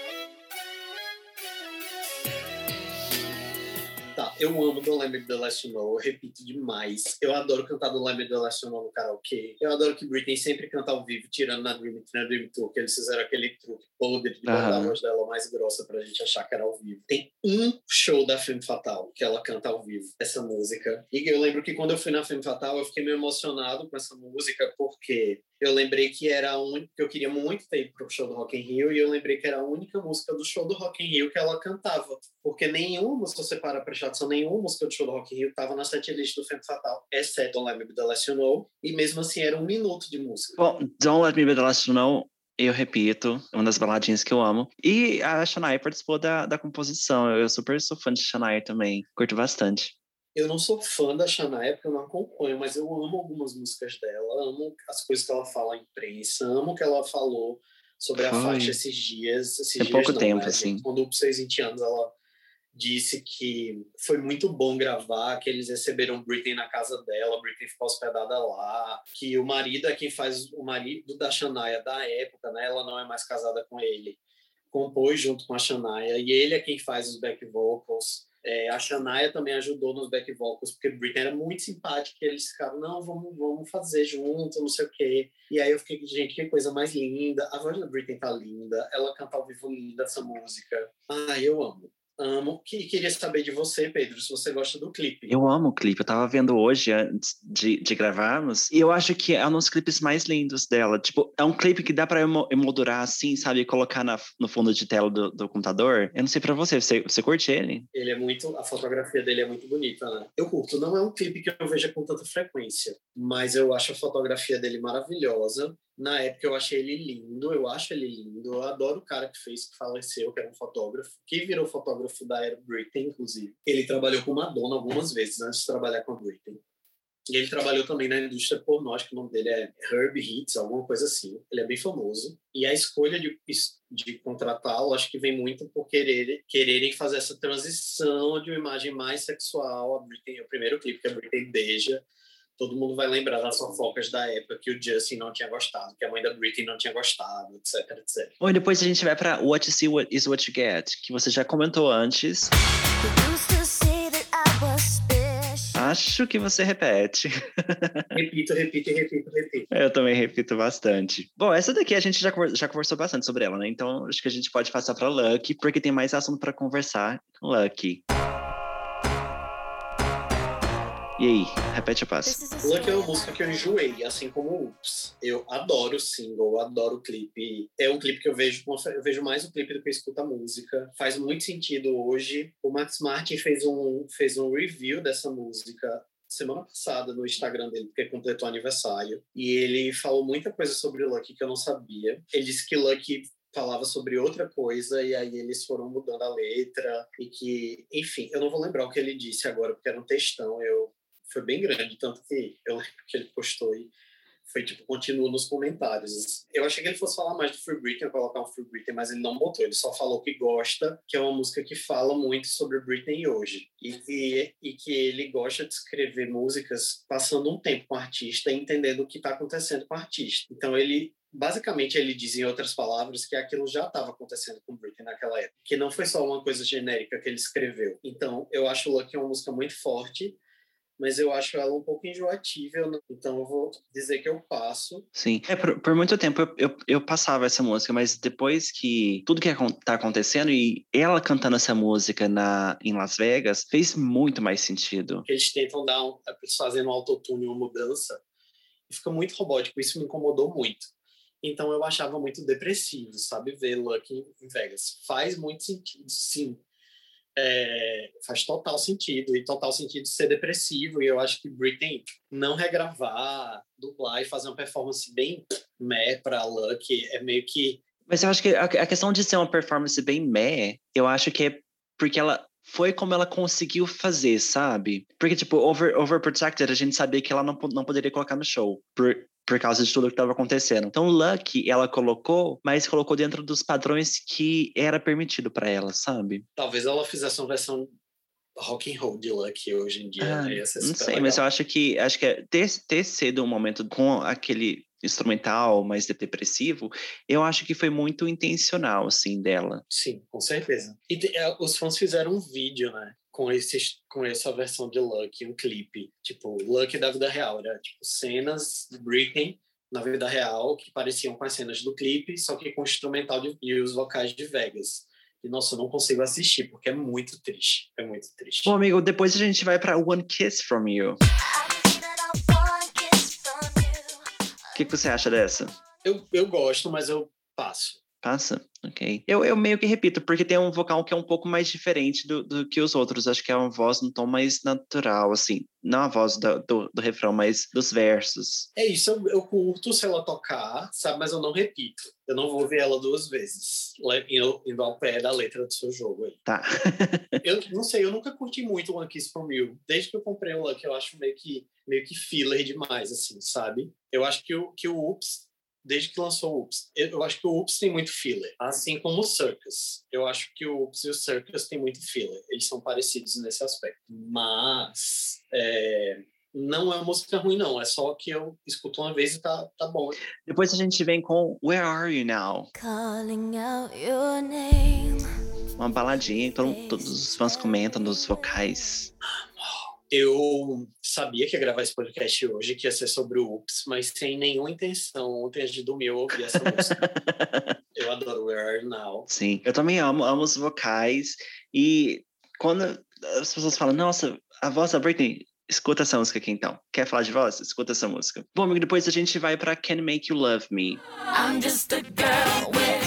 eu amo Don't Let Me The Last Know, eu repito demais. Eu adoro cantar Don't Let Me The Last Know no karaokê. Eu adoro que Britney sempre canta ao vivo, tirando na Dream, na Dream Tour, que eles fizeram aquele truque podre de botar a voz dela mais grossa pra gente achar que era ao vivo. Tem um show da Femme Fatal que ela canta ao vivo, essa música. E eu lembro que quando eu fui na Femme Fatal, eu fiquei meio emocionado com essa música, porque eu lembrei que era a única que eu queria muito ter ido pro show do Rock in Rio e eu lembrei que era a única música do show do Rock in Rio que ela cantava, porque nenhuma, se você para prestar atenção, nenhuma música do show do Rock in Rio estava na setlist do Femme Fatal, exceto Don't Let Me Be The Last You Know, e mesmo assim era um minuto de música. Bom, Don't Let Me Be The Last You Know eu repito, uma das baladinhas que eu amo. E a Shania participou da, da composição. Eu super sou fã de Shania também. Curto bastante. Eu não sou fã da Shania porque eu não acompanho, mas eu amo algumas músicas dela, amo as coisas que ela fala à imprensa, amo o que ela falou sobre a Foi. faixa esses dias. Esses Tem dias pouco não, tempo, né? assim. Quando por seis 20 anos ela disse que foi muito bom gravar, que eles receberam Britney na casa dela, Britney ficou hospedada lá, que o marido é quem faz o marido da Shania da época, né? Ela não é mais casada com ele. Compôs junto com a Shania e ele é quem faz os back vocals É, a Shania também ajudou nos back vocals, porque Britney era muito simpática, eles ficaram, não, vamos, vamos fazer junto, não sei o quê. E aí eu fiquei, gente, que coisa mais linda. A voz da Britney tá linda, ela canta ao vivo linda essa música. Ai, eu amo amo. Que, queria saber de você, Pedro, se você gosta do clipe. Eu amo o clipe. Eu tava vendo hoje, antes de, de gravarmos, e eu acho que é um dos clipes mais lindos dela. Tipo, é um clipe que dá pra emoldurar assim, sabe? E colocar na, no fundo de tela do, do, computador. Eu não sei pra você, você, você curte ele? Ele é muito. A fotografia dele é muito bonita, né? Eu curto. Não é um clipe que eu veja com tanta frequência, mas eu acho a fotografia dele maravilhosa. Na época eu achei ele lindo, eu acho ele lindo. Eu adoro o cara que fez, que faleceu, que era um fotógrafo, que virou fotógrafo da Era Britney, inclusive. Ele trabalhou com Madonna algumas vezes antes de trabalhar com a Britney. E ele trabalhou também na indústria pornô, acho que o nome dele é Herb Hits, alguma coisa assim. Ele é bem famoso. E a escolha de, de contratá-lo, acho que vem muito por querer, quererem fazer essa transição de uma imagem mais sexual. A Britney, o primeiro clipe que a Britney beija todo mundo vai lembrar das fofocas da época que o Justin não tinha gostado, que a mãe da Britney não tinha gostado, etc, etc. Ou depois a gente vai para What You See what is What You Get, que você já comentou antes. Acho que você repete. Repito, repito, repito, repito. Eu também repito bastante. Bom, essa daqui a gente já, já conversou bastante sobre ela, né? Então acho que a gente pode passar para Lucky, porque tem mais assunto para conversar. Lucky. E aí, repete a passo. Lucky é uma música que eu enjoei, assim como Ups. Eu adoro o single, adoro o clipe. É um clipe que eu vejo, eu vejo mais o clipe do que eu escuto a música. Faz muito sentido hoje. O Max Martin fez um, fez um review dessa música semana passada no Instagram dele, porque completou aniversário. E ele falou muita coisa sobre o Lucky que eu não sabia. Ele disse que Lucky falava sobre outra coisa e aí eles foram mudando a letra e que, enfim, eu não vou lembrar o que ele disse agora porque era um textão, eu foi bem grande, tanto que eu lembro que ele postou e foi tipo, continua nos comentários. Eu achei que ele fosse falar mais do Free Britney, colocar um Free Britney, mas ele não botou, ele só falou que gosta, que é uma música que fala muito sobre Britney hoje. E que, e que ele gosta de escrever músicas passando um tempo com o artista e entendendo o que está acontecendo com o artista. Então ele basicamente ele diz em outras palavras que aquilo já estava acontecendo com Britney naquela época, que não foi só uma coisa genérica que ele escreveu. Então, eu acho Lucky uma música muito forte mas eu acho ela um pouco enjoatível, né? então eu vou dizer que eu passo. Sim, é, por, por muito tempo eu, eu, eu, passava essa música, mas depois que tudo que está acontecendo e ela cantando essa música na, em Las Vegas fez muito mais sentido. Eles tentam dar, um, fazendo um autotune, uma mudança, e fica muito robótico, isso me incomodou muito. Então eu achava muito depressivo, sabe, ver Lucky em Vegas. Faz muito sentido, sim é, faz total sentido, e total sentido ser depressivo, e eu acho que Britney não regravar, dublar e fazer uma performance bem meh pra Lucky é meio que... Mas eu acho que a, questão de ser uma performance bem meh, eu acho que é porque ela foi como ela conseguiu fazer, sabe? Porque, tipo, over, Overprotected, a gente sabia que ela não, não poderia colocar no show. Por, por causa de tudo que estava acontecendo. Então, Lucky, ela colocou, mas colocou dentro dos padrões que era permitido para ela, sabe? Talvez ela fizesse uma versão rock and roll de Lucky hoje em dia. Ah, né? não sei, legal. mas eu acho que acho que é ter, ter sido um momento com aquele instrumental mais depressivo, eu acho que foi muito intencional, assim, dela. Sim, com certeza. E é, os fãs fizeram um vídeo, né? Com, esses, com essa versão de Lucky, um clipe. Tipo, Lucky da vida real. Era, tipo, cenas de Britney na vida real que pareciam com as cenas do clipe, só que com o instrumental de, e os vocais de Vegas. E, nossa, eu não consigo assistir, porque é muito triste. É muito triste. Bom, amigo, depois a gente vai para One Kiss From You. O que, que você acha dessa? Eu, eu gosto, mas eu passo. Passa? Ok. Eu, eu meio que repito, porque tem um vocal que é um pouco mais diferente do, do que os outros. Acho que é uma voz num tom mais natural, assim. Não a voz do, do, do refrão, mas dos versos. É isso, eu, eu, curto se ela tocar, sabe? Mas eu não repito. Eu não vou ver ela duas vezes, indo, indo ao pé da letra do seu jogo aí. Tá. eu não sei, eu nunca curti muito One Kiss From You. Desde que eu comprei o Lucky, eu acho meio que, meio que filler demais, assim, sabe? Eu acho que o, que o Oops desde que lançou o Ups. Eu acho que o Ups tem muito filler, assim como o Circus. Eu acho que o Ups e o Circus têm muito filler. Eles são parecidos nesse aspecto. Mas é, não é uma música ruim, não. É só que eu escuto uma vez e tá, tá bom. Depois a gente vem com Where Are You Now? Calling out your name uma baladinha, todo, todos os fãs comentam dos vocais. Eu sabia que ia gravar esse podcast hoje, que ia ser sobre o Ups, mas sem nenhuma intenção. Ontem, antes de dormir, eu ouvi essa música. eu adoro Where Are You Now. Sim, eu também amo, amo os vocais. E quando as pessoas falam, nossa, a voz da Britney, escuta essa música aqui então. Quer falar de voz? Escuta essa música. Bom, amigo, depois a gente vai pra Can Make You Love Me. I'm just a girl with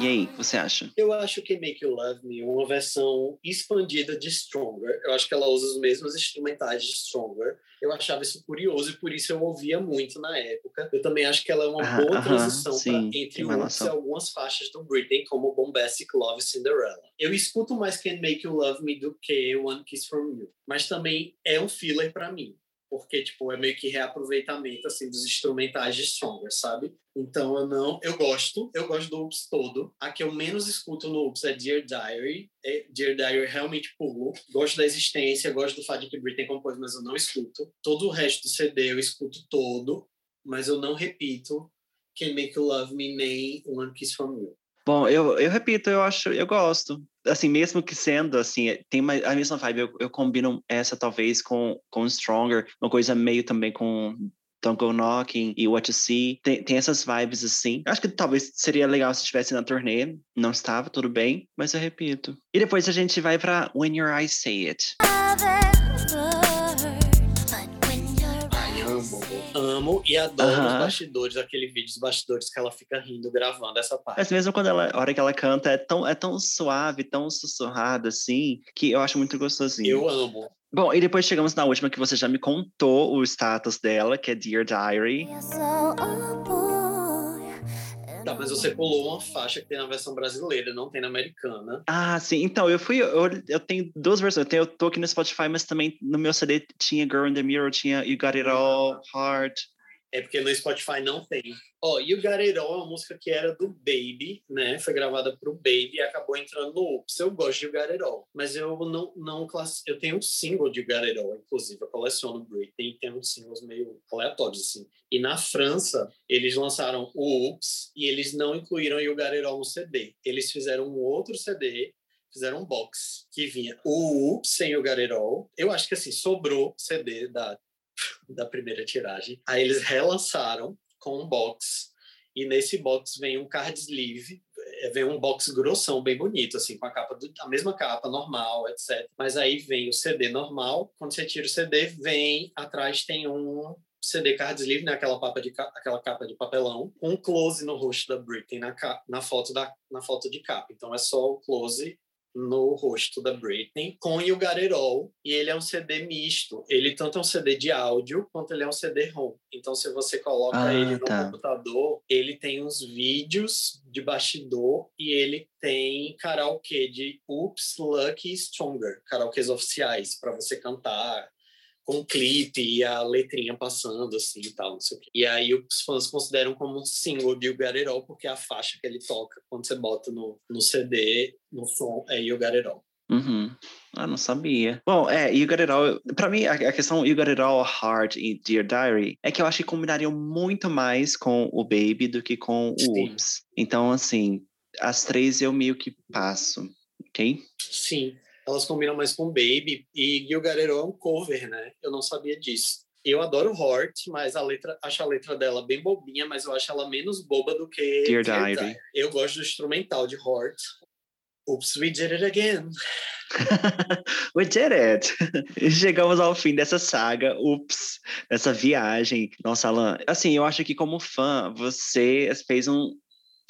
e aí, o que você acha? Eu acho que Make You Love Me é uma versão expandida de Stronger. Eu acho que ela usa os mesmos instrumentais de Stronger. Eu achava isso curioso e por isso eu ouvia muito na época. Eu também acho que ela é uma ah, boa transição sim, pra, entre Oops e algumas faixas do Britney, como Bombastic Love Cinderella. Eu escuto mais Can Make You Love Me do que One Kiss From You, mas também é um filler para mim porque tipo é meio que reaproveitamento assim dos instrumentais de Stronger, sabe? Então eu não, eu gosto, eu gosto do Oops todo. A que eu menos escuto no Oops é Dear Diary. É, Dear Diary realmente pulo. Gosto da existência, gosto do fato de que Britney compôs, mas eu não escuto. Todo o resto do CD eu escuto todo, mas eu não repito Can Make You Love Me nem One Kiss From You. Bom, eu, eu repito, eu acho, eu gosto. Assim, mesmo que sendo, assim, tem uma, a mesma vibe, eu, eu combino essa talvez com, com Stronger, uma coisa meio também com Don't Go Knocking e What You See. Tem, tem essas vibes assim. Acho que talvez seria legal se estivesse na turnê. Não estava, tudo bem, mas eu repito. E depois a gente vai para When Your Eyes Say It. Amo e adoro os bastidores, aquele vídeo dos bastidores que ela fica rindo gravando essa parte. Mas mesmo quando ela, a hora que ela canta, é tão, é tão suave, tão sussurrado assim, que eu acho muito gostosinho. Eu amo. Bom, e depois chegamos na última que você já me contou o status dela, que é Dear Diary. Tá, mas você pulou uma faixa que tem na versão brasileira, não tem na americana. Ah, sim. Então, eu fui. Eu, eu tenho duas versões. Eu, tenho, eu tô aqui no Spotify, mas também no meu CD tinha Girl in the Mirror, tinha You Got It All, Hard. É porque no Spotify não tem. Ó, oh, You Got It All é uma música que era do Baby, né? Foi gravada pro Baby e acabou entrando no Oops. Eu gosto de You Got It All, mas eu não, não class... Eu tenho um single de You Got It All, inclusive. Eu coleciono Britney e tem uns singles meio aleatórios, assim. E na França, eles lançaram o Oops e eles não incluíram You Got It All no CD. Eles fizeram um outro CD fizeram um box que vinha o Oops sem o All. Eu acho que assim, sobrou CD da da primeira tiragem. Aí eles relançaram com um box e nesse box vem um card sleeve, é, vem um box grossão, bem bonito, assim, com a capa, do, a mesma capa, normal, etc. Mas aí vem o CD normal, quando você tira o CD, vem, atrás tem um CD card sleeve, né, aquela, capa de, aquela capa de papelão, com um close no rosto da Britney na, na, foto da, na foto de capa. Então é só o close no rosto da Britney com It All e ele é um CD misto. Ele tanto é um CD de áudio quanto ele é um CD ROM. Então se você coloca ah, ele no tá. computador, ele tem uns vídeos de bastidor e ele tem karaokê de Oops, Lucky Stronger, karaokês oficiais para você cantar com o clipe e a letrinha passando, assim, e tal, não sei o quê. E aí os fãs consideram como um single de Got It All, porque é a faixa que ele toca quando você bota no, no CD, no som, é You Got It All. Uhum. Ah, não sabia. Bom, é, You Got It All. Pra mim, a, a questão You Got It All Hard e Dear Diary é que eu acho que combinariam muito mais com o Baby do que com o Sim. Oops. Então, assim, as três eu meio que passo, ok? Sim elas combinam mais com Baby e Gil Garero é um cover, né? Eu não sabia disso. Eu adoro Hort, mas a letra, acho a letra dela bem bobinha, mas eu acho ela menos boba do que Dear. Diary. Eu gosto do instrumental de Hort. Oops, we did it again. we did it. Chegamos ao fim dessa saga, ups, dessa viagem. Nossa, Alan, assim, eu acho que como fã, você fez um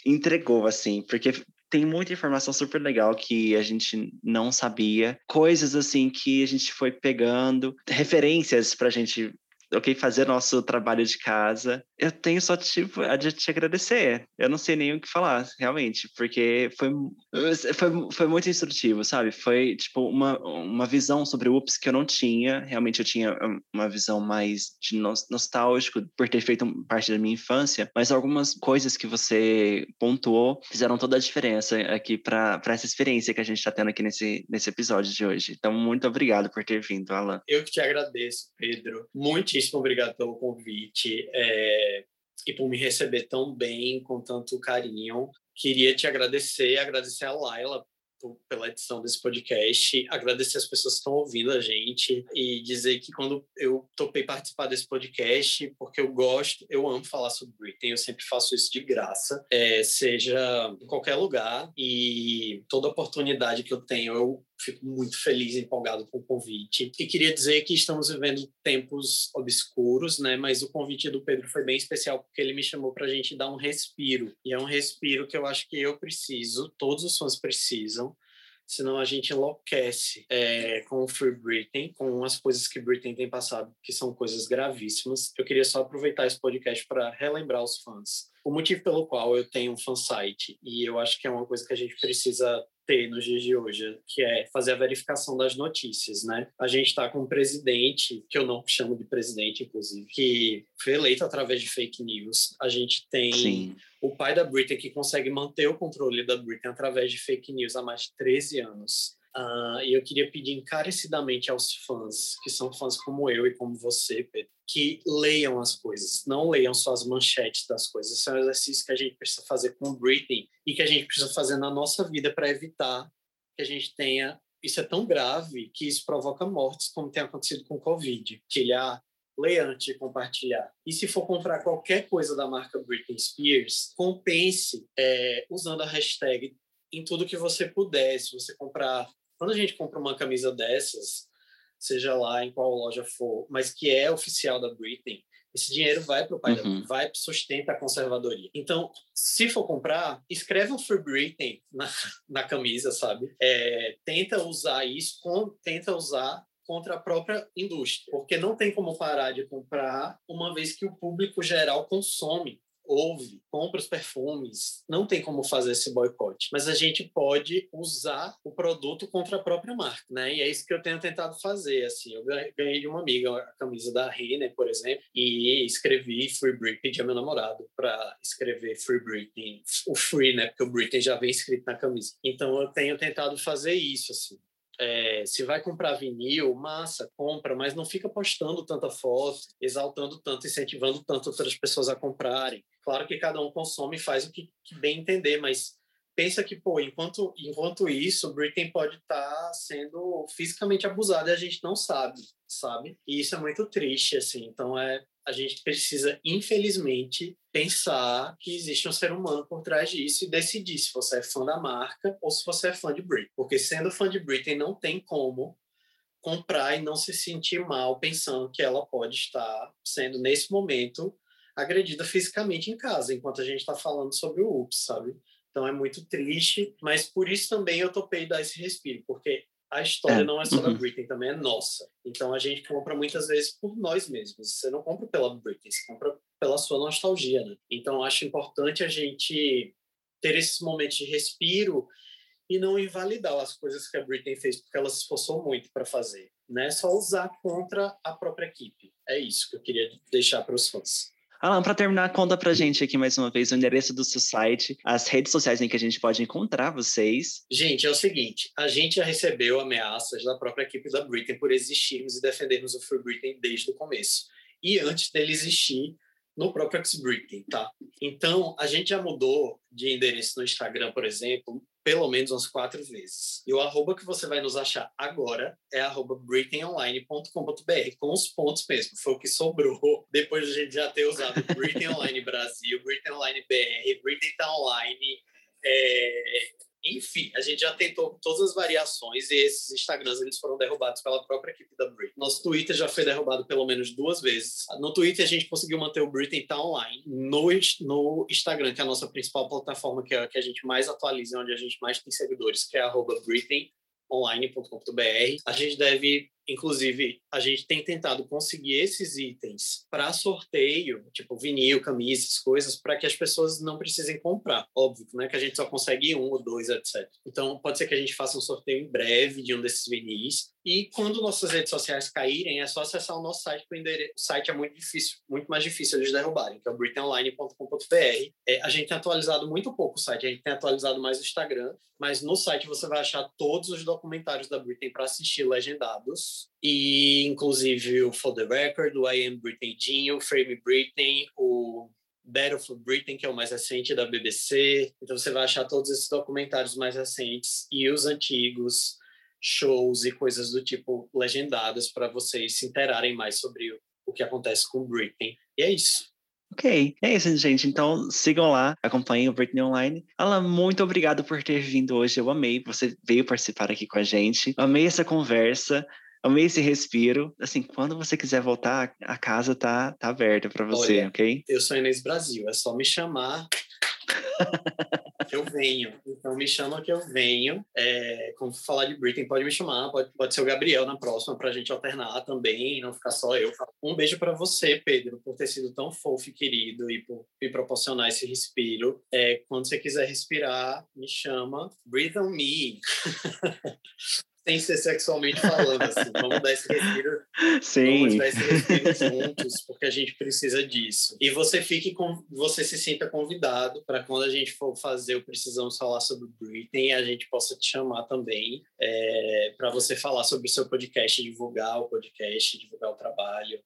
entregou assim, porque tem muita informação super legal que a gente não sabia, coisas assim que a gente foi pegando, referências para a gente ok, fazer nosso trabalho de casa. Eu tenho só tipo, a de te agradecer. Eu não sei nem o que falar, realmente, porque foi, foi, foi muito instrutivo, sabe? Foi tipo uma, uma visão sobre o UPS que eu não tinha. Realmente eu tinha uma visão mais de nostálgico por ter feito parte da minha infância, mas algumas coisas que você pontuou fizeram toda a diferença aqui para essa experiência que a gente está tendo aqui nesse, nesse episódio de hoje. Então, muito obrigado por ter vindo, Alan. Eu que te agradeço, Pedro. Muito muitíssimo obrigado pelo convite é, e por me receber tão bem, com tanto carinho. queria te agradecer, agradecer a Laila pela edição desse podcast, agradecer as pessoas que estão ouvindo a gente e dizer que quando eu topei participar desse podcast, porque eu gosto, eu amo falar sobre Britney, eu sempre faço isso de graça, é, seja em qualquer lugar e toda oportunidade que eu tenho, eu fico muito feliz empolgado com o convite. E queria dizer que estamos vivendo tempos obscuros, né? Mas o convite do Pedro foi bem especial porque ele me chamou para a gente dar um respiro. E é um respiro que eu acho que eu preciso, todos os fãs precisam senão a gente enlouquece é, com o Free Britney, com as coisas que Britney tem passado, que são coisas gravíssimas. Eu queria só aproveitar esse podcast para relembrar os fãs o motivo pelo qual eu tenho um fansite, e eu acho que é uma coisa que a gente precisa ter nos dias de hoje, que é fazer a verificação das notícias, né? A gente está com um presidente, que eu não chamo de presidente, inclusive, que foi eleito através de fake news. A gente tem Sim. o pai da Britney que consegue manter o controle da Britney através de fake news há mais de 13 anos. Uh, e eu queria pedir encarecidamente aos fãs, que são fãs como eu e como você, Pedro, que leiam as coisas, não leiam só as manchetes das coisas. Esse é um exercício que a gente precisa fazer com Britney e que a gente precisa fazer na nossa vida para evitar que a gente tenha. Isso é tão grave que isso provoca mortes, como tem acontecido com o Covid. Tilhar, leia antes de compartilhar. E se for comprar qualquer coisa da marca Britney Spears, compense é, usando a hashtag em tudo que você puder. Se você comprar quando a gente compra uma camisa dessas, seja lá em qual loja for, mas que é oficial da Britney, esse dinheiro vai para o pai, uhum. vai sustenta a conservadoria. Então, se for comprar, escreve um Free Britney na, na camisa, sabe? É, tenta usar isso, com, tenta usar contra a própria indústria, porque não tem como parar de comprar uma vez que o público geral consome ouve, compra os perfumes, não tem como fazer esse boicote, mas a gente pode usar o produto contra a própria marca, né? E é isso que eu tenho tentado fazer, assim. Eu ganhei de uma amiga a camisa da Renner, por exemplo, e escrevi Free Britney, pedi a meu namorado para escrever Free Britney, o Free, né? Porque o Britney já vem escrito na camisa. Então eu tenho tentado fazer isso, assim. É, se vai comprar vinil, massa, compra, mas não fica postando tanta foto, exaltando tanto, incentivando tanto outras pessoas a comprarem. Claro que cada um consome e faz o que, que bem entender, mas pensa que, pô, enquanto, enquanto isso, Britney pode estar tá sendo fisicamente abusado e a gente não sabe, sabe? E isso é muito triste, assim. Então, é, a gente precisa, infelizmente, pensar que existe um ser humano por trás disso e decidir se você é fã da marca ou se você é fã de Britney. Porque sendo fã de Britney, não tem como comprar e não se sentir mal pensando que ela pode estar sendo, nesse momento, agredida fisicamente em casa, enquanto a gente está falando sobre o UPS, sabe? Então é muito triste, mas por isso também eu topei dar esse respiro, porque a história é. não é só da uhum. Britney, também é nossa. Então a gente compra muitas vezes por nós mesmos. Você não compra pela Britney, você compra pela sua nostalgia, né? Então acho importante a gente ter esses momentos de respiro e não invalidar as coisas que a Britney fez, porque ela se esforçou muito para fazer. Não é só usar contra a própria equipe. É isso que eu queria deixar para os fãs. Alan, para terminar, conta pra gente aqui mais uma vez o endereço do seu site, as redes sociais em que a gente pode encontrar vocês. Gente, é o seguinte, a gente já recebeu ameaças da própria equipe da Britney por existirmos e defendermos o Free Britney desde o começo. E antes dele existir, no próprio X-Britney, tá? Então, a gente já mudou de endereço no Instagram, por exemplo, pelo menos umas quatro vezes. E o arroba que você vai nos achar agora é arroba britainonline.com.br, com os pontos mesmo. Foi o que sobrou depois de a gente já ter usado Britain Online Brasil, Britain Online BR, Britain Online, é, enfim, a gente já tentou todas as variações e esses Instagrams eles foram derrubados pela própria equipe da Britney. Nosso Twitter já foi derrubado pelo menos duas vezes. No Twitter a gente conseguiu manter o Britney tá online. No, no Instagram, que é a nossa principal plataforma, que é a que a gente mais atualiza, onde a gente mais tem seguidores, que é arroba online.com.br. A gente deve Inclusive, a gente tem tentado conseguir esses itens para sorteio, tipo vinil, camisas, coisas, para que as pessoas não precisem comprar. Óbvio, né? Que a gente só consegue um ou dois, etc. Então, pode ser que a gente faça um sorteio em breve de um desses vinis. E quando nossas redes sociais caírem, é só acessar o nosso site, porque o site é muito difícil, muito mais difícil de derrubarem, que é o britainonline.com.br. É, a gente tem atualizado muito pouco o site, a gente tem atualizado mais o Instagram, mas no site você vai achar todos os documentários da Britney para assistir legendados e inclusive o For the Record, o I Am Britney Jean, o Frame Britney, o Battle for Britain, que é o mais recente da BBC. Então você vai achar todos esses documentários mais recentes e os antigos shows e coisas do tipo legendadas para vocês se interarem mais sobre o que acontece com Britain. E é isso. Ok, é isso, gente. Então sigam lá, acompanhem o Britney Online. Alan, muito obrigado por ter vindo hoje. Eu amei, você veio participar aqui com a gente. Amei essa conversa. Amei esse respiro. Assim, quando você quiser voltar, a casa tá, tá aberta para você, Olha, ok? Eu sou Inês Brasil, é só me chamar que eu venho. Então me chama que eu venho. É, como falar de Britney, pode me chamar, pode, pode ser o Gabriel na próxima para a gente alternar também, não ficar só eu. Um beijo para você, Pedro, por ter sido tão fofo e querido e por me proporcionar esse respiro. É, quando você quiser respirar, me chama. Breathe on me. sem ser sexualmente falando, assim. Vamos dar esse respiro. Sim. Vamos dar esse respiro juntos, porque a gente precisa disso. E você fique com, você se sinta convidado para quando a gente for fazer o Precisamos Falar sobre Britney, a gente possa te chamar também é, para você falar sobre o seu podcast, divulgar o podcast, divulgar o trabalho.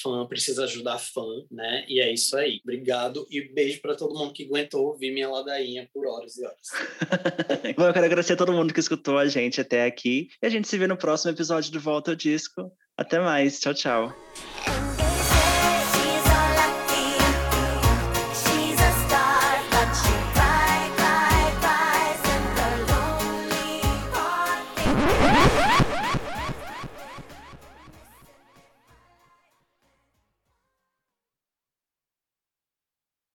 Fã precisa ajudar fã, né? E é isso aí. Obrigado e beijo para todo mundo que aguentou ouvir minha ladainha por horas e horas. Bom, eu quero agradecer a todo mundo que escutou a gente até aqui. E a gente se vê no próximo episódio do Volta ao Disco. Até mais. Tchau, tchau.